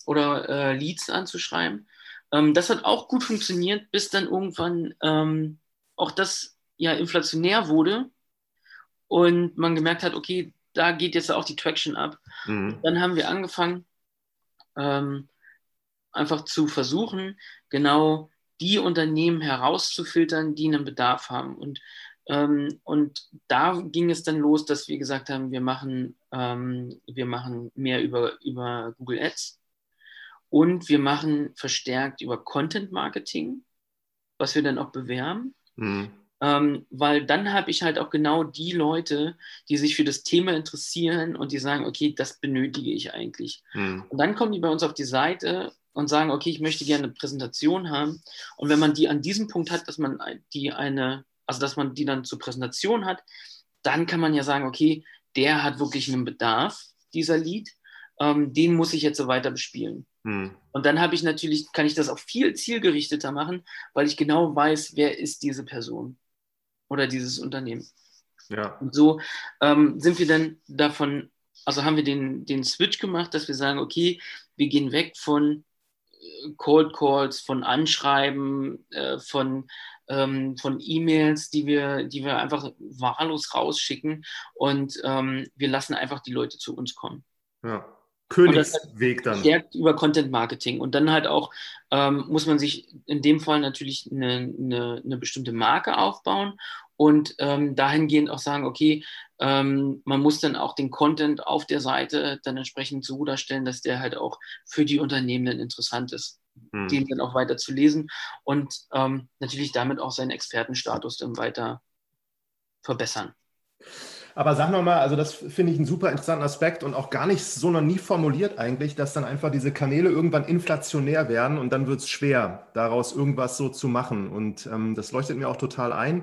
S2: oder äh, Leads anzuschreiben. Ähm, das hat auch gut funktioniert, bis dann irgendwann ähm, auch das ja inflationär wurde und man gemerkt hat, okay, da geht jetzt auch die Traction ab. Mhm. Dann haben wir angefangen, ähm, einfach zu versuchen, genau die Unternehmen herauszufiltern, die einen Bedarf haben. Und ähm, und da ging es dann los, dass wir gesagt haben, wir machen, ähm, wir machen mehr über, über Google Ads und wir machen verstärkt über Content Marketing, was wir dann auch bewerben. Mhm. Ähm, weil dann habe ich halt auch genau die Leute, die sich für das Thema interessieren und die sagen, okay, das benötige ich eigentlich. Mhm. Und dann kommen die bei uns auf die Seite und sagen, okay, ich möchte gerne eine Präsentation haben. Und wenn man die an diesem Punkt hat, dass man die eine, also dass man die dann zur Präsentation hat, dann kann man ja sagen, okay, der hat wirklich einen Bedarf, dieser Lied. Ähm, den muss ich jetzt so weiter bespielen. Hm. Und dann habe ich natürlich, kann ich das auch viel zielgerichteter machen, weil ich genau weiß, wer ist diese Person oder dieses Unternehmen. Ja. Und so ähm, sind wir dann davon, also haben wir den, den Switch gemacht, dass wir sagen, okay, wir gehen weg von Cold Calls, von Anschreiben, äh, von, ähm, von E-Mails, die wir, die wir einfach wahllos rausschicken und ähm, wir lassen einfach die Leute zu uns kommen.
S1: Ja. Königsweg dann.
S2: Stärkt über Content Marketing. Und dann halt auch ähm, muss man sich in dem Fall natürlich eine, eine, eine bestimmte Marke aufbauen und ähm, dahingehend auch sagen, okay, ähm, man muss dann auch den Content auf der Seite dann entsprechend so darstellen, dass der halt auch für die Unternehmen dann interessant ist, hm. den dann auch weiter zu lesen und ähm, natürlich damit auch seinen Expertenstatus dann weiter verbessern.
S1: Aber sag nochmal, also das finde ich einen super interessanten Aspekt und auch gar nicht so noch nie formuliert eigentlich, dass dann einfach diese Kanäle irgendwann inflationär werden und dann wird es schwer, daraus irgendwas so zu machen. Und ähm, das leuchtet mir auch total ein.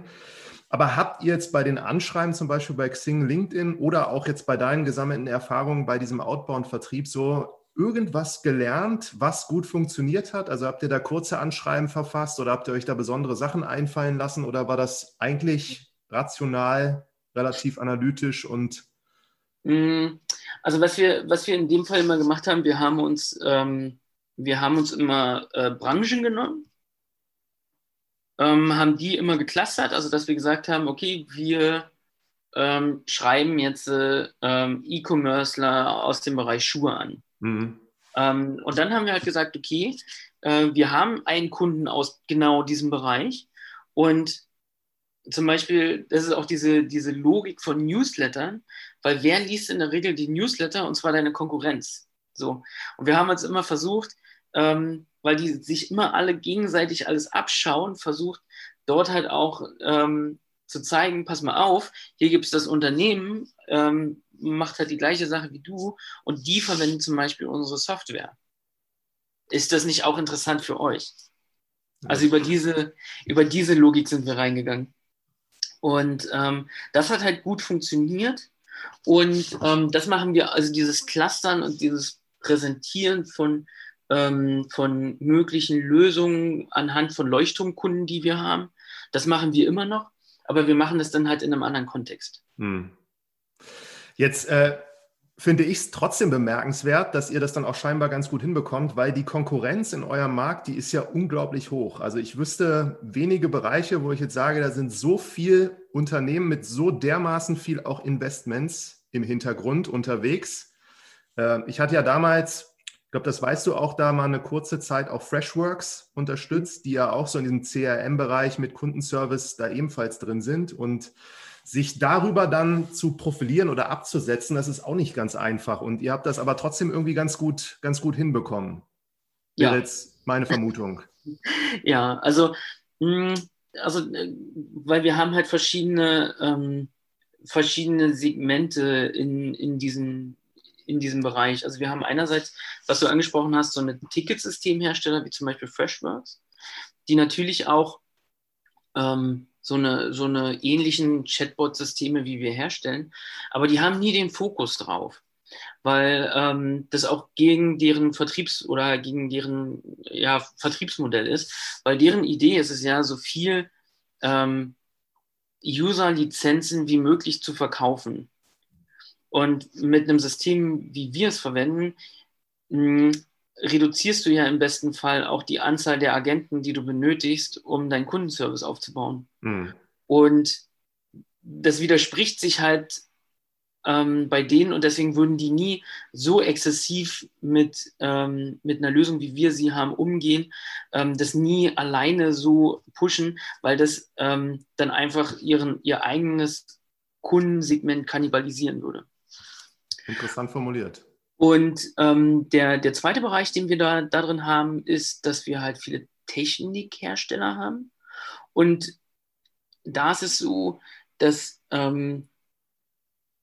S1: Aber habt ihr jetzt bei den Anschreiben, zum Beispiel bei Xing, LinkedIn oder auch jetzt bei deinen gesammelten Erfahrungen bei diesem Outbound-Vertrieb so irgendwas gelernt, was gut funktioniert hat? Also habt ihr da kurze Anschreiben verfasst oder habt ihr euch da besondere Sachen einfallen lassen oder war das eigentlich rational, relativ analytisch und
S2: mm, also was wir, was wir in dem Fall immer gemacht haben, wir haben uns, ähm, wir haben uns immer äh, Branchen genommen ähm, haben die immer geclustert, also dass wir gesagt haben, okay, wir ähm, schreiben jetzt äh, ähm, E-Commercer aus dem Bereich Schuhe an. Mhm. Ähm, und dann haben wir halt gesagt, okay, äh, wir haben einen Kunden aus genau diesem Bereich und zum Beispiel, das ist auch diese, diese Logik von Newslettern, weil wer liest in der Regel die Newsletter und zwar deine Konkurrenz. So. Und wir haben uns immer versucht, ähm, weil die sich immer alle gegenseitig alles abschauen, versucht dort halt auch ähm, zu zeigen, pass mal auf, hier gibt es das Unternehmen, ähm, macht halt die gleiche Sache wie du und die verwenden zum Beispiel unsere Software. Ist das nicht auch interessant für euch? Also über diese, über diese Logik sind wir reingegangen. Und ähm, das hat halt gut funktioniert. Und ähm, das machen wir, also dieses Clustern und dieses Präsentieren von ähm, von möglichen Lösungen anhand von Leuchtturmkunden, die wir haben. Das machen wir immer noch, aber wir machen das dann halt in einem anderen Kontext. Hm.
S1: Jetzt äh, finde ich es trotzdem bemerkenswert, dass ihr das dann auch scheinbar ganz gut hinbekommt, weil die Konkurrenz in eurem Markt, die ist ja unglaublich hoch. Also ich wüsste wenige Bereiche, wo ich jetzt sage, da sind so viel Unternehmen mit so dermaßen viel auch Investments im Hintergrund unterwegs. Äh, ich hatte ja damals glaube, das weißt du auch, da mal eine kurze Zeit auch Freshworks unterstützt, die ja auch so in diesem CRM-Bereich mit Kundenservice da ebenfalls drin sind. Und sich darüber dann zu profilieren oder abzusetzen, das ist auch nicht ganz einfach. Und ihr habt das aber trotzdem irgendwie ganz gut, ganz gut hinbekommen. Ja. Wäre jetzt meine Vermutung.
S2: Ja, also, hm, also, äh, weil wir haben halt verschiedene, ähm, verschiedene Segmente in, in diesen in diesem Bereich. Also wir haben einerseits, was du angesprochen hast, so eine Ticketsystemhersteller wie zum Beispiel Freshworks, die natürlich auch ähm, so eine, so eine ähnlichen Chatbot-Systeme wie wir herstellen, aber die haben nie den Fokus drauf, weil ähm, das auch gegen deren Vertriebs- oder gegen deren ja, Vertriebsmodell ist, weil deren Idee ist es ja, so viel ähm, User-Lizenzen wie möglich zu verkaufen. Und mit einem System, wie wir es verwenden, mh, reduzierst du ja im besten Fall auch die Anzahl der Agenten, die du benötigst, um deinen Kundenservice aufzubauen. Mhm. Und das widerspricht sich halt ähm, bei denen und deswegen würden die nie so exzessiv mit, ähm, mit einer Lösung, wie wir sie haben, umgehen, ähm, das nie alleine so pushen, weil das ähm, dann einfach ihren, ihr eigenes Kundensegment kannibalisieren würde.
S1: Interessant formuliert.
S2: Und ähm, der, der zweite Bereich, den wir da, da drin haben, ist, dass wir halt viele Technikhersteller haben. Und da ist es so, dass, ähm,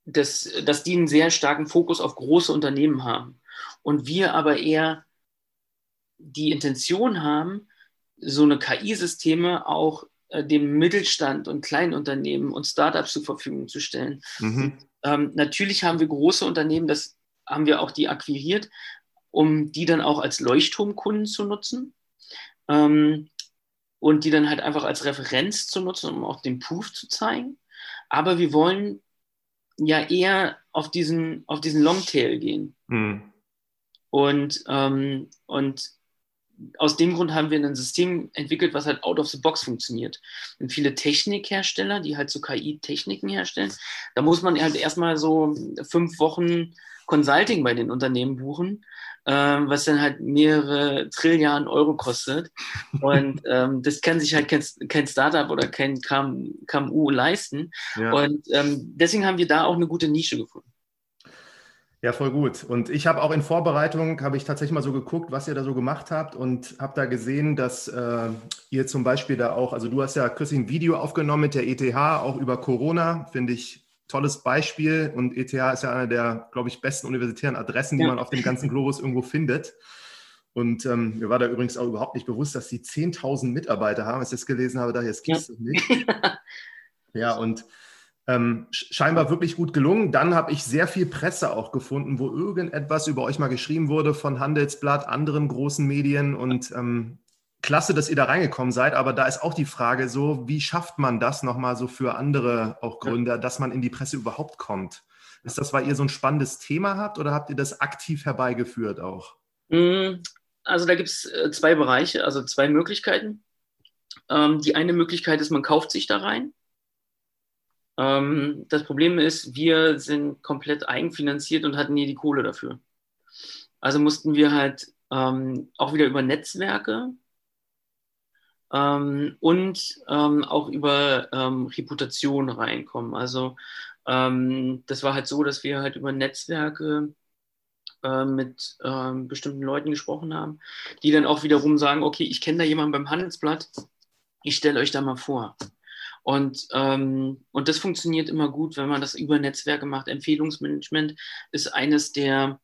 S2: dass, dass die einen sehr starken Fokus auf große Unternehmen haben und wir aber eher die Intention haben, so eine KI-Systeme auch dem Mittelstand und Kleinunternehmen und Startups zur Verfügung zu stellen. Mhm. Ähm, natürlich haben wir große Unternehmen, das haben wir auch die akquiriert, um die dann auch als Leuchtturmkunden zu nutzen ähm, und die dann halt einfach als Referenz zu nutzen, um auch den Proof zu zeigen. Aber wir wollen ja eher auf diesen, auf diesen Longtail gehen. Mhm. Und, ähm, und aus dem Grund haben wir ein System entwickelt, was halt out of the box funktioniert. Und viele Technikhersteller, die halt so KI-Techniken herstellen, da muss man halt erstmal so fünf Wochen Consulting bei den Unternehmen buchen, ähm, was dann halt mehrere Trilliarden Euro kostet. Und ähm, das kann sich halt kein, kein Startup oder kein KMU leisten. Ja. Und ähm, deswegen haben wir da auch eine gute Nische gefunden.
S1: Ja, voll gut. Und ich habe auch in Vorbereitung, habe ich tatsächlich mal so geguckt, was ihr da so gemacht habt und habe da gesehen, dass äh, ihr zum Beispiel da auch, also du hast ja kürzlich ein Video aufgenommen mit der ETH, auch über Corona, finde ich tolles Beispiel. Und ETH ist ja eine der, glaube ich, besten universitären Adressen, die ja. man auf dem ganzen Globus irgendwo findet. Und ähm, mir war da übrigens auch überhaupt nicht bewusst, dass sie 10.000 Mitarbeiter haben. Als ich das gelesen habe, da jetzt gibt es ja. das nicht. ja, und ähm, scheinbar wirklich gut gelungen. Dann habe ich sehr viel Presse auch gefunden, wo irgendetwas über euch mal geschrieben wurde von Handelsblatt, anderen großen Medien und ähm, klasse, dass ihr da reingekommen seid. Aber da ist auch die Frage so, wie schafft man das nochmal so für andere auch Gründer, dass man in die Presse überhaupt kommt? Ist das, weil ihr so ein spannendes Thema habt oder habt ihr das aktiv herbeigeführt auch?
S2: Mm, also da gibt es äh, zwei Bereiche, also zwei Möglichkeiten. Ähm, die eine Möglichkeit ist, man kauft sich da rein ähm, das Problem ist, wir sind komplett eigenfinanziert und hatten nie die Kohle dafür. Also mussten wir halt ähm, auch wieder über Netzwerke ähm, und ähm, auch über ähm, Reputation reinkommen. Also ähm, das war halt so, dass wir halt über Netzwerke äh, mit bestimmten Leuten gesprochen haben, die dann auch wiederum sagen, okay, ich kenne da jemanden beim Handelsblatt, ich stelle euch da mal vor. Und, ähm, und das funktioniert immer gut, wenn man das über Netzwerke macht. Empfehlungsmanagement ist eines der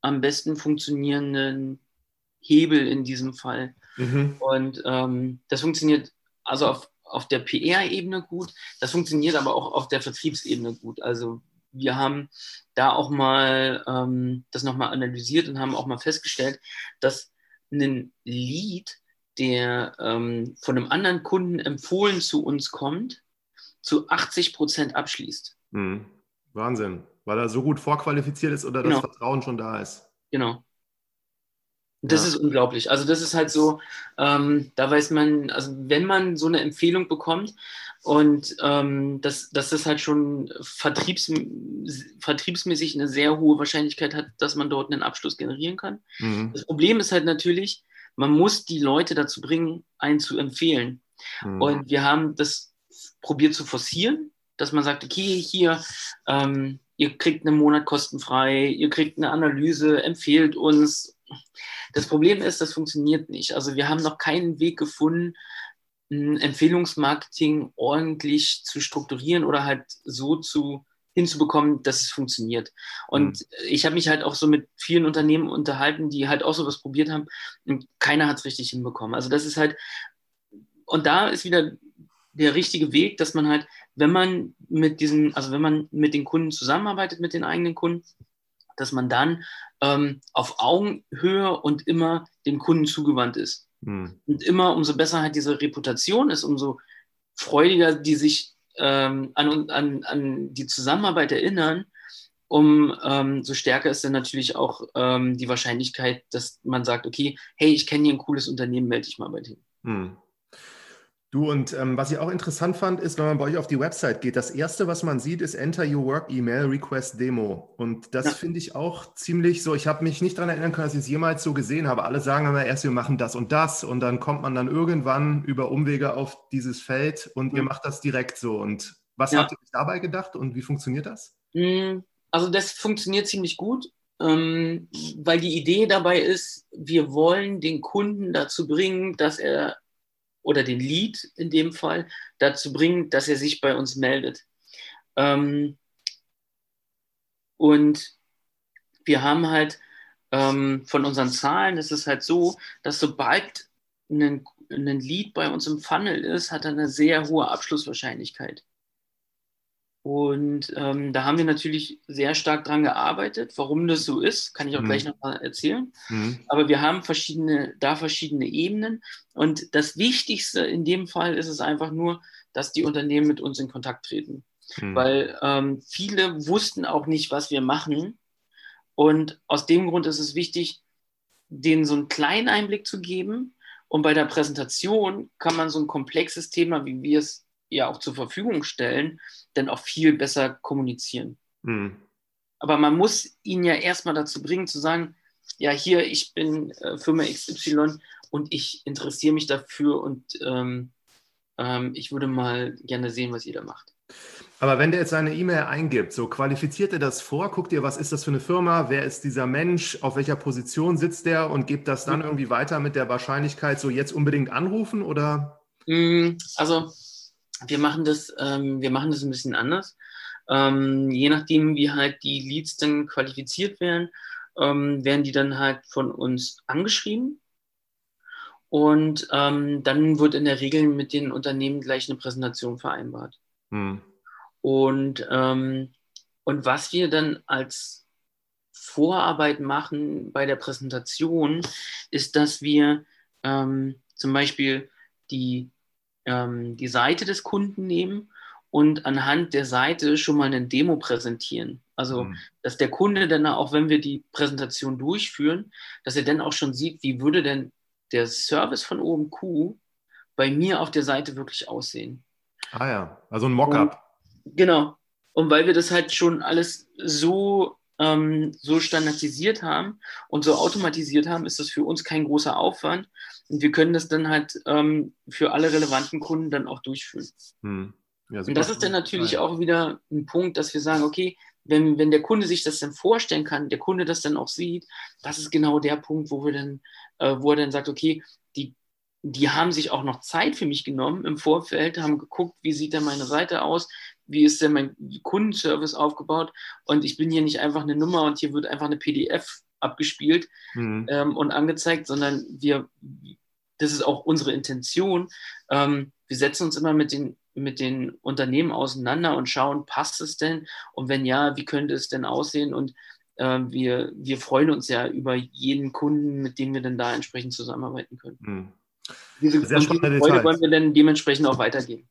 S2: am besten funktionierenden Hebel in diesem Fall. Mhm. Und ähm, das funktioniert also auf, auf der PR-Ebene gut, das funktioniert aber auch auf der Vertriebsebene gut. Also wir haben da auch mal ähm, das nochmal analysiert und haben auch mal festgestellt, dass ein Lead der ähm, von einem anderen Kunden empfohlen zu uns kommt, zu 80 Prozent abschließt.
S1: Mhm. Wahnsinn, weil er so gut vorqualifiziert ist oder genau. das Vertrauen schon da ist.
S2: Genau. Das ja. ist unglaublich. Also das ist halt so, ähm, da weiß man, also wenn man so eine Empfehlung bekommt und ähm, dass, dass das halt schon vertriebs, vertriebsmäßig eine sehr hohe Wahrscheinlichkeit hat, dass man dort einen Abschluss generieren kann. Mhm. Das Problem ist halt natürlich, man muss die Leute dazu bringen, einen zu empfehlen. Mhm. Und wir haben das probiert zu forcieren, dass man sagt, okay, hier, ähm, ihr kriegt einen Monat kostenfrei, ihr kriegt eine Analyse, empfehlt uns. Das Problem ist, das funktioniert nicht. Also wir haben noch keinen Weg gefunden, ein Empfehlungsmarketing ordentlich zu strukturieren oder halt so zu hinzubekommen, dass es funktioniert. Und mhm. ich habe mich halt auch so mit vielen Unternehmen unterhalten, die halt auch sowas probiert haben und keiner hat es richtig hinbekommen. Also das ist halt, und da ist wieder der richtige Weg, dass man halt, wenn man mit diesen, also wenn man mit den Kunden zusammenarbeitet, mit den eigenen Kunden, dass man dann ähm, auf Augenhöhe und immer dem Kunden zugewandt ist. Mhm. Und immer, umso besser halt diese Reputation ist, umso freudiger die sich ähm, an, an, an die Zusammenarbeit erinnern, um ähm, so stärker ist dann natürlich auch ähm, die Wahrscheinlichkeit, dass man sagt, okay, hey, ich kenne hier ein cooles Unternehmen, melde dich mal bei denen. Hm.
S1: Du, und ähm, was ich auch interessant fand, ist, wenn man bei euch auf die Website geht, das erste, was man sieht, ist Enter Your Work Email Request Demo. Und das ja. finde ich auch ziemlich so. Ich habe mich nicht daran erinnern können, dass ich es jemals so gesehen habe. Alle sagen immer erst, wir machen das und das. Und dann kommt man dann irgendwann über Umwege auf dieses Feld und ja. ihr macht das direkt so. Und was ja. habt ihr euch dabei gedacht und wie funktioniert das?
S2: Hm, also, das funktioniert ziemlich gut. Ähm, weil die Idee dabei ist, wir wollen den Kunden dazu bringen, dass er oder den Lead in dem Fall dazu bringen, dass er sich bei uns meldet. Ähm, und wir haben halt ähm, von unseren Zahlen, ist es halt so, dass sobald ein, ein Lead bei uns im Funnel ist, hat er eine sehr hohe Abschlusswahrscheinlichkeit. Und ähm, da haben wir natürlich sehr stark dran gearbeitet. Warum das so ist, kann ich auch mhm. gleich noch mal erzählen. Mhm. Aber wir haben verschiedene, da verschiedene Ebenen. Und das Wichtigste in dem Fall ist es einfach nur, dass die Unternehmen mit uns in Kontakt treten. Mhm. Weil ähm, viele wussten auch nicht, was wir machen. Und aus dem Grund ist es wichtig, denen so einen kleinen Einblick zu geben. Und bei der Präsentation kann man so ein komplexes Thema, wie wir es ja auch zur Verfügung stellen, dann auch viel besser kommunizieren. Mhm. Aber man muss ihn ja erstmal dazu bringen, zu sagen, ja, hier, ich bin äh, Firma XY und ich interessiere mich dafür und ähm, ähm, ich würde mal gerne sehen, was ihr da macht.
S1: Aber wenn der jetzt seine E-Mail eingibt, so qualifiziert er das vor, guckt ihr, was ist das für eine Firma, wer ist dieser Mensch, auf welcher Position sitzt der und gibt das dann irgendwie weiter mit der Wahrscheinlichkeit, so jetzt unbedingt anrufen oder?
S2: Mm, also wir machen das, ähm, wir machen das ein bisschen anders. Ähm, je nachdem, wie halt die Leads dann qualifiziert werden, ähm, werden die dann halt von uns angeschrieben. Und ähm, dann wird in der Regel mit den Unternehmen gleich eine Präsentation vereinbart. Hm. Und, ähm, und was wir dann als Vorarbeit machen bei der Präsentation, ist, dass wir ähm, zum Beispiel die ähm, die Seite des Kunden nehmen und anhand der Seite schon mal eine Demo präsentieren. Also, mhm. dass der Kunde dann auch, wenn wir die Präsentation durchführen, dass er dann auch schon sieht, wie würde denn der Service von OMQ bei mir auf der Seite wirklich aussehen.
S1: Ah ja, also ein Mockup.
S2: Genau. Und weil wir das halt schon alles so ähm, so standardisiert haben und so automatisiert haben, ist das für uns kein großer Aufwand. Und wir können das dann halt ähm, für alle relevanten Kunden dann auch durchführen. Hm. Ja, und das ist dann natürlich ja. auch wieder ein Punkt, dass wir sagen, okay, wenn, wenn der Kunde sich das dann vorstellen kann, der Kunde das dann auch sieht, das ist genau der Punkt, wo wir dann, äh, wo er dann sagt, okay, die, die haben sich auch noch Zeit für mich genommen im Vorfeld, haben geguckt, wie sieht denn meine Seite aus, wie ist denn mein Kundenservice aufgebaut und ich bin hier nicht einfach eine Nummer und hier wird einfach eine PDF abgespielt mhm. ähm, und angezeigt, sondern wir, das ist auch unsere Intention. Ähm, wir setzen uns immer mit den, mit den Unternehmen auseinander und schauen, passt es denn? Und wenn ja, wie könnte es denn aussehen? Und äh, wir, wir freuen uns ja über jeden Kunden, mit dem wir dann da entsprechend zusammenarbeiten können. Mhm. Diese, Sehr spannende Freude wollen wir dann dementsprechend auch weitergeben.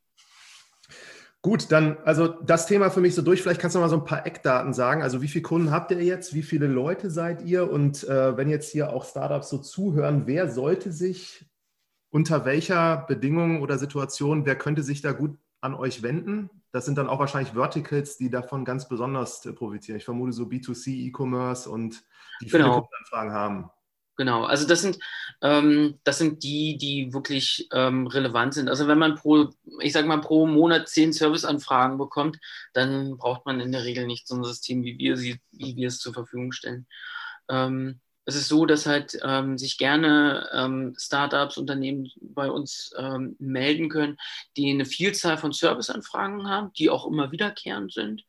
S1: Gut, dann, also das Thema für mich so durch. Vielleicht kannst du noch mal so ein paar Eckdaten sagen. Also, wie viele Kunden habt ihr jetzt? Wie viele Leute seid ihr? Und äh, wenn jetzt hier auch Startups so zuhören, wer sollte sich unter welcher Bedingung oder Situation, wer könnte sich da gut an euch wenden? Das sind dann auch wahrscheinlich Verticals, die davon ganz besonders äh, profitieren. Ich vermute so B2C, E-Commerce und die viele genau. Kundenanfragen haben.
S2: Genau, also das sind, ähm, das sind die, die wirklich ähm, relevant sind. Also wenn man pro, ich sage mal, pro Monat zehn Serviceanfragen bekommt, dann braucht man in der Regel nicht so ein System, wie wir, sie, wie wir es zur Verfügung stellen. Ähm, es ist so, dass halt ähm, sich gerne ähm, Startups, Unternehmen bei uns ähm, melden können, die eine Vielzahl von Serviceanfragen haben, die auch immer wiederkehrend sind.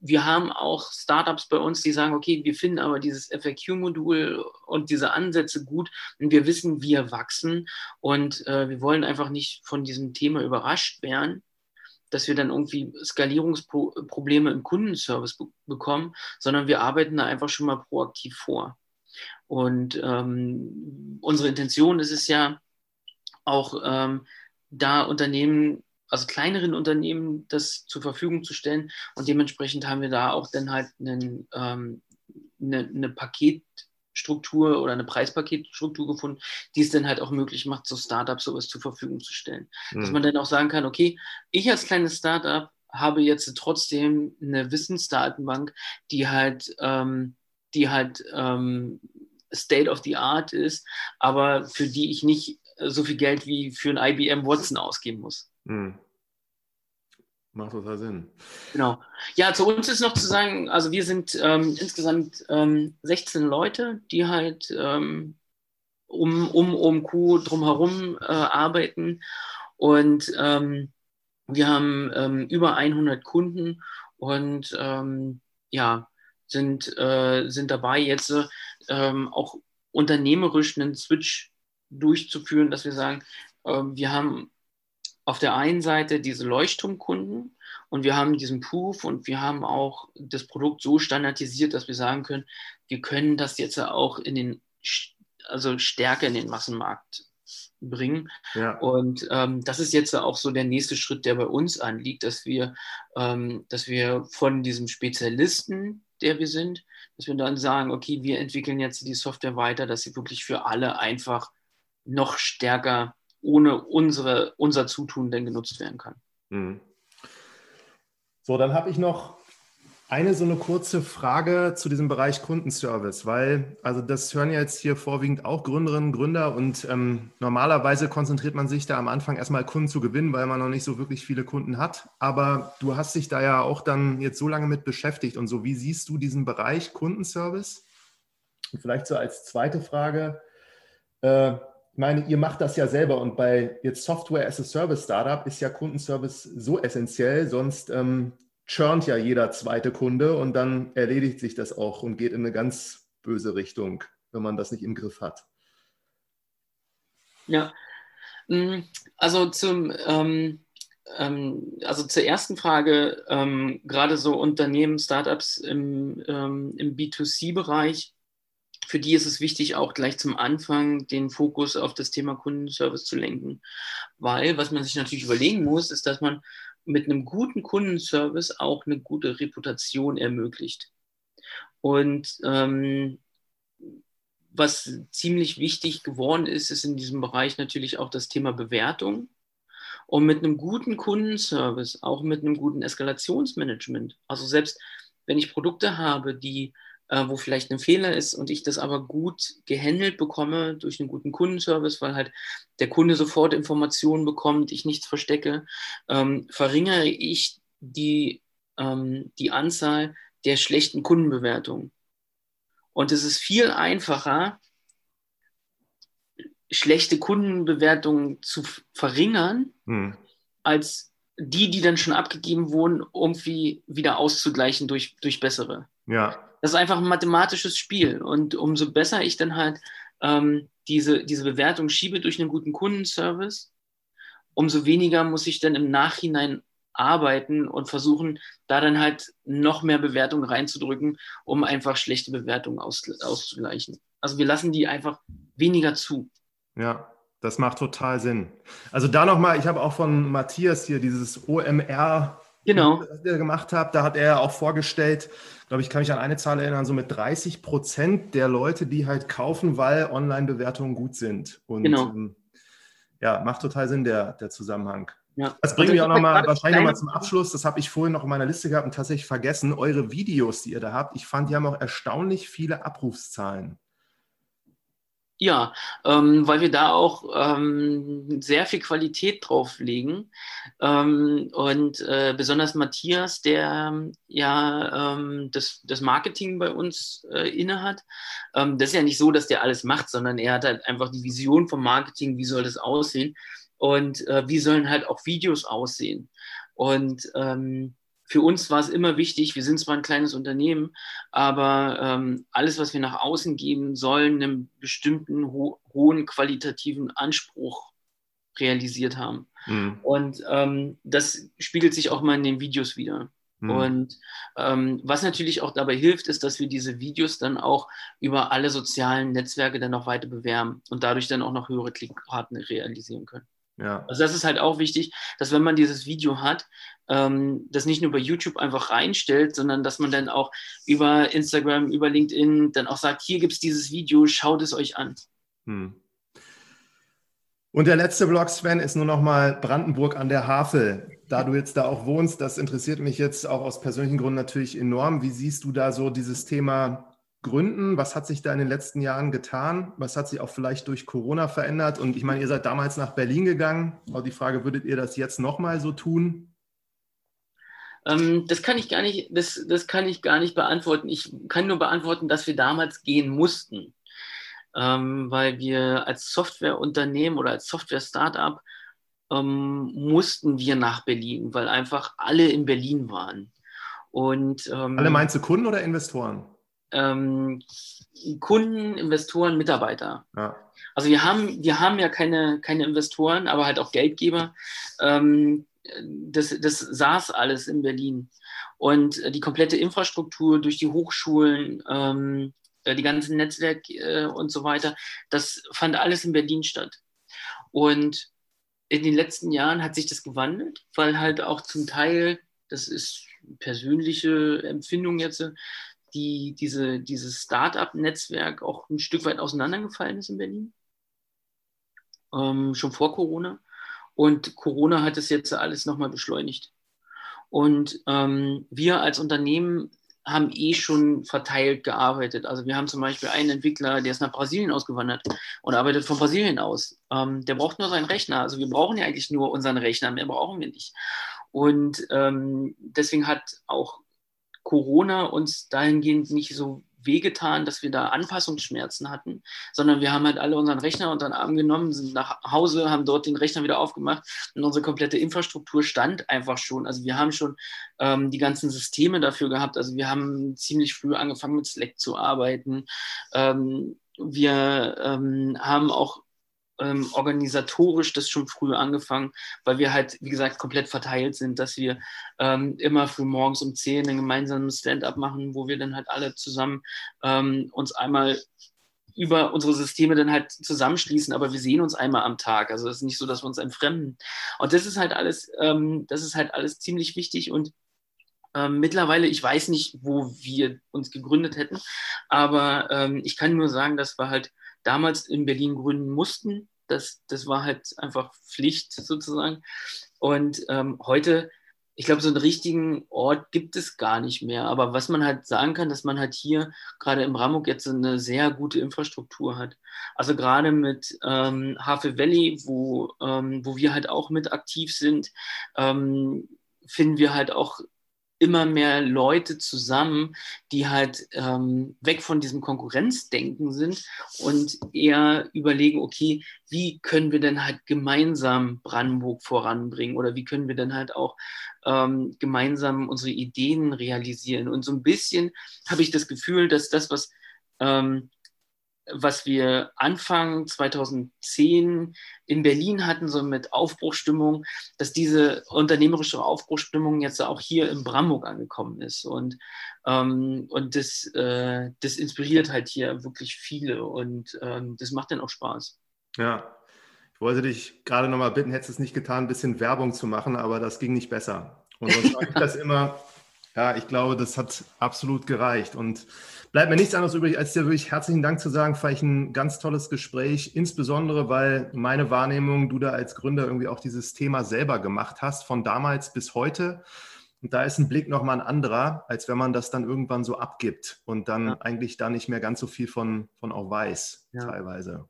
S2: Wir haben auch Startups bei uns, die sagen, okay, wir finden aber dieses FAQ-Modul und diese Ansätze gut und wir wissen, wir wachsen und äh, wir wollen einfach nicht von diesem Thema überrascht werden, dass wir dann irgendwie Skalierungsprobleme im Kundenservice be bekommen, sondern wir arbeiten da einfach schon mal proaktiv vor. Und ähm, unsere Intention ist es ja auch, ähm, da Unternehmen also kleineren Unternehmen das zur Verfügung zu stellen. Und dementsprechend haben wir da auch dann halt einen, ähm, eine, eine Paketstruktur oder eine Preispaketstruktur gefunden, die es dann halt auch möglich macht, so Startups sowas zur Verfügung zu stellen. Mhm. Dass man dann auch sagen kann, okay, ich als kleines Startup habe jetzt trotzdem eine Wissensdatenbank, die halt, ähm, die halt ähm, State of the Art ist, aber für die ich nicht so viel Geld wie für ein IBM Watson ausgeben muss. Hm.
S1: Macht total Sinn.
S2: Genau. Ja, zu uns ist noch zu sagen, also wir sind ähm, insgesamt ähm, 16 Leute, die halt ähm, um, um OMQ drumherum äh, arbeiten. Und ähm, wir haben ähm, über 100 Kunden und ähm, ja, sind, äh, sind dabei, jetzt ähm, auch unternehmerisch einen Switch durchzuführen, dass wir sagen, äh, wir haben auf der einen Seite diese Leuchtturmkunden und wir haben diesen Proof und wir haben auch das Produkt so standardisiert, dass wir sagen können, wir können das jetzt auch in den, also stärker in den Massenmarkt bringen. Ja. Und ähm, das ist jetzt auch so der nächste Schritt, der bei uns anliegt, dass wir, ähm, dass wir von diesem Spezialisten, der wir sind, dass wir dann sagen, okay, wir entwickeln jetzt die Software weiter, dass sie wirklich für alle einfach noch stärker ohne unsere, unser Zutun denn genutzt werden kann. Mhm.
S1: So, dann habe ich noch eine so eine kurze Frage zu diesem Bereich Kundenservice, weil, also das hören ja jetzt hier vorwiegend auch Gründerinnen und Gründer und ähm, normalerweise konzentriert man sich da am Anfang erstmal Kunden zu gewinnen, weil man noch nicht so wirklich viele Kunden hat. Aber du hast dich da ja auch dann jetzt so lange mit beschäftigt und so. Wie siehst du diesen Bereich Kundenservice? Und vielleicht so als zweite Frage, äh, meine, ihr macht das ja selber und bei jetzt Software as a Service Startup ist ja Kundenservice so essentiell, sonst ähm, churnt ja jeder zweite Kunde und dann erledigt sich das auch und geht in eine ganz böse Richtung, wenn man das nicht im Griff hat.
S2: Ja, mm, also zum ähm, ähm, also zur ersten Frage, ähm, gerade so Unternehmen, Startups im, ähm, im B2C-Bereich, für die ist es wichtig, auch gleich zum Anfang den Fokus auf das Thema Kundenservice zu lenken. Weil, was man sich natürlich überlegen muss, ist, dass man mit einem guten Kundenservice auch eine gute Reputation ermöglicht. Und ähm, was ziemlich wichtig geworden ist, ist in diesem Bereich natürlich auch das Thema Bewertung. Und mit einem guten Kundenservice, auch mit einem guten Eskalationsmanagement, also selbst wenn ich Produkte habe, die äh, wo vielleicht ein Fehler ist und ich das aber gut gehandelt bekomme durch einen guten Kundenservice, weil halt der Kunde sofort Informationen bekommt, ich nichts verstecke, ähm, verringere ich die, ähm, die Anzahl der schlechten Kundenbewertungen. Und es ist viel einfacher, schlechte Kundenbewertungen zu verringern, hm. als die, die dann schon abgegeben wurden, irgendwie wieder auszugleichen durch, durch bessere. Ja. Das ist einfach ein mathematisches Spiel. Und umso besser ich dann halt ähm, diese, diese Bewertung schiebe durch einen guten Kundenservice, umso weniger muss ich dann im Nachhinein arbeiten und versuchen, da dann halt noch mehr Bewertungen reinzudrücken, um einfach schlechte Bewertungen aus, auszugleichen. Also wir lassen die einfach weniger zu.
S1: Ja, das macht total Sinn. Also da nochmal, ich habe auch von Matthias hier dieses OMR genau. gemacht habe, da hat er auch vorgestellt, glaube ich, kann mich an eine Zahl erinnern, so mit 30 Prozent der Leute, die halt kaufen, weil Online-Bewertungen gut sind. Und genau. ähm, ja, macht total Sinn, der, der Zusammenhang. Ja. Das bringt mich auch nochmal, wahrscheinlich nochmal zum Abschluss, das habe ich vorhin noch in meiner Liste gehabt und tatsächlich vergessen, eure Videos, die ihr da habt, ich fand, die haben auch erstaunlich viele Abrufszahlen.
S2: Ja, ähm, weil wir da auch ähm, sehr viel Qualität drauf legen. Ähm, und äh, besonders Matthias, der ja ähm, das, das Marketing bei uns äh, innehat, ähm, das ist ja nicht so, dass der alles macht, sondern er hat halt einfach die Vision vom Marketing, wie soll das aussehen und äh, wie sollen halt auch Videos aussehen. Und ähm, für uns war es immer wichtig, wir sind zwar ein kleines Unternehmen, aber ähm, alles, was wir nach außen geben, sollen einen bestimmten ho hohen qualitativen Anspruch realisiert haben. Mhm. Und ähm, das spiegelt sich auch mal in den Videos wieder. Mhm. Und ähm, was natürlich auch dabei hilft, ist, dass wir diese Videos dann auch über alle sozialen Netzwerke dann noch weiter bewerben und dadurch dann auch noch höhere Klickraten realisieren können. Ja. Also das ist halt auch wichtig, dass wenn man dieses Video hat, ähm, das nicht nur bei YouTube einfach reinstellt, sondern dass man dann auch über Instagram, über LinkedIn dann auch sagt, hier gibt es dieses Video, schaut es euch an. Hm.
S1: Und der letzte Blog, Sven, ist nur noch mal Brandenburg an der Havel. Da du jetzt da auch wohnst, das interessiert mich jetzt auch aus persönlichen Gründen natürlich enorm. Wie siehst du da so dieses Thema Gründen? Was hat sich da in den letzten Jahren getan? Was hat sich auch vielleicht durch Corona verändert? Und ich meine, ihr seid damals nach Berlin gegangen. Auch die Frage, würdet ihr das jetzt nochmal so tun?
S2: Ähm, das kann ich gar nicht, das, das kann ich gar nicht beantworten. Ich kann nur beantworten, dass wir damals gehen mussten. ähm, weil wir als Softwareunternehmen oder als Software-Startup ähm, mussten wir nach Berlin, weil einfach alle in Berlin waren.
S1: Und, ähm, alle meinst du Kunden oder Investoren?
S2: Ähm, Kunden, Investoren, Mitarbeiter. Ja. Also wir haben, wir haben ja keine, keine Investoren, aber halt auch Geldgeber. Ähm, das, das saß alles in Berlin. Und die komplette Infrastruktur durch die Hochschulen, ähm, die ganzen Netzwerke äh, und so weiter, das fand alles in Berlin statt. Und in den letzten Jahren hat sich das gewandelt, weil halt auch zum Teil, das ist persönliche Empfindung jetzt, die, diese, dieses Start-up-Netzwerk auch ein Stück weit auseinandergefallen ist in Berlin. Ähm, schon vor Corona. Und Corona hat es jetzt alles nochmal beschleunigt. Und ähm, wir als Unternehmen haben eh schon verteilt gearbeitet. Also wir haben zum Beispiel einen Entwickler, der ist nach Brasilien ausgewandert und arbeitet von Brasilien aus. Ähm, der braucht nur seinen Rechner. Also wir brauchen ja eigentlich nur unseren Rechner, mehr brauchen wir nicht. Und ähm, deswegen hat auch Corona uns dahingehend nicht so wehgetan, dass wir da Anpassungsschmerzen hatten, sondern wir haben halt alle unseren Rechner unter den Arm genommen, sind nach Hause, haben dort den Rechner wieder aufgemacht und unsere komplette Infrastruktur stand einfach schon. Also wir haben schon ähm, die ganzen Systeme dafür gehabt. Also wir haben ziemlich früh angefangen mit Slack zu arbeiten. Ähm, wir ähm, haben auch ähm, organisatorisch das schon früh angefangen, weil wir halt, wie gesagt, komplett verteilt sind, dass wir ähm, immer früh morgens um 10 ein gemeinsames Stand-up machen, wo wir dann halt alle zusammen ähm, uns einmal über unsere Systeme dann halt zusammenschließen, aber wir sehen uns einmal am Tag. Also es ist nicht so, dass wir uns entfremden. Und das ist halt alles, ähm, das ist halt alles ziemlich wichtig und ähm, mittlerweile, ich weiß nicht, wo wir uns gegründet hätten, aber ähm, ich kann nur sagen, dass wir halt damals in Berlin gründen mussten. Das, das war halt einfach Pflicht sozusagen. Und ähm, heute, ich glaube, so einen richtigen Ort gibt es gar nicht mehr. Aber was man halt sagen kann, dass man halt hier gerade im Ramuk jetzt eine sehr gute Infrastruktur hat. Also gerade mit ähm, Havel Valley, wo, ähm, wo wir halt auch mit aktiv sind, ähm, finden wir halt auch immer mehr Leute zusammen, die halt ähm, weg von diesem Konkurrenzdenken sind und eher überlegen, okay, wie können wir denn halt gemeinsam Brandenburg voranbringen oder wie können wir denn halt auch ähm, gemeinsam unsere Ideen realisieren. Und so ein bisschen habe ich das Gefühl, dass das, was ähm, was wir Anfang 2010 in Berlin hatten, so mit Aufbruchstimmung, dass diese unternehmerische Aufbruchstimmung jetzt auch hier in Bramburg angekommen ist. Und, ähm, und das, äh, das inspiriert halt hier wirklich viele und ähm, das macht dann auch Spaß.
S1: Ja, ich wollte dich gerade nochmal bitten, hättest du es nicht getan, ein bisschen Werbung zu machen, aber das ging nicht besser. Und sonst sage ich das immer, ja, ich glaube, das hat absolut gereicht. Und bleibt mir nichts anderes übrig, als dir wirklich herzlichen Dank zu sagen. Fand ich ein ganz tolles Gespräch, insbesondere weil meine Wahrnehmung, du da als Gründer irgendwie auch dieses Thema selber gemacht hast, von damals bis heute. Und da ist ein Blick nochmal ein anderer, als wenn man das dann irgendwann so abgibt und dann ja. eigentlich da nicht mehr ganz so viel von, von auch weiß, ja. teilweise.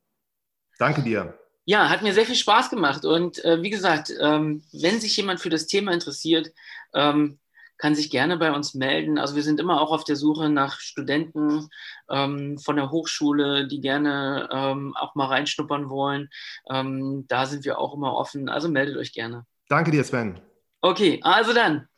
S1: Danke dir.
S2: Ja, hat mir sehr viel Spaß gemacht. Und äh, wie gesagt, ähm, wenn sich jemand für das Thema interessiert, ähm, kann sich gerne bei uns melden. Also wir sind immer auch auf der Suche nach Studenten ähm, von der Hochschule, die gerne ähm, auch mal reinschnuppern wollen. Ähm, da sind wir auch immer offen. Also meldet euch gerne.
S1: Danke dir, Sven.
S2: Okay, also dann.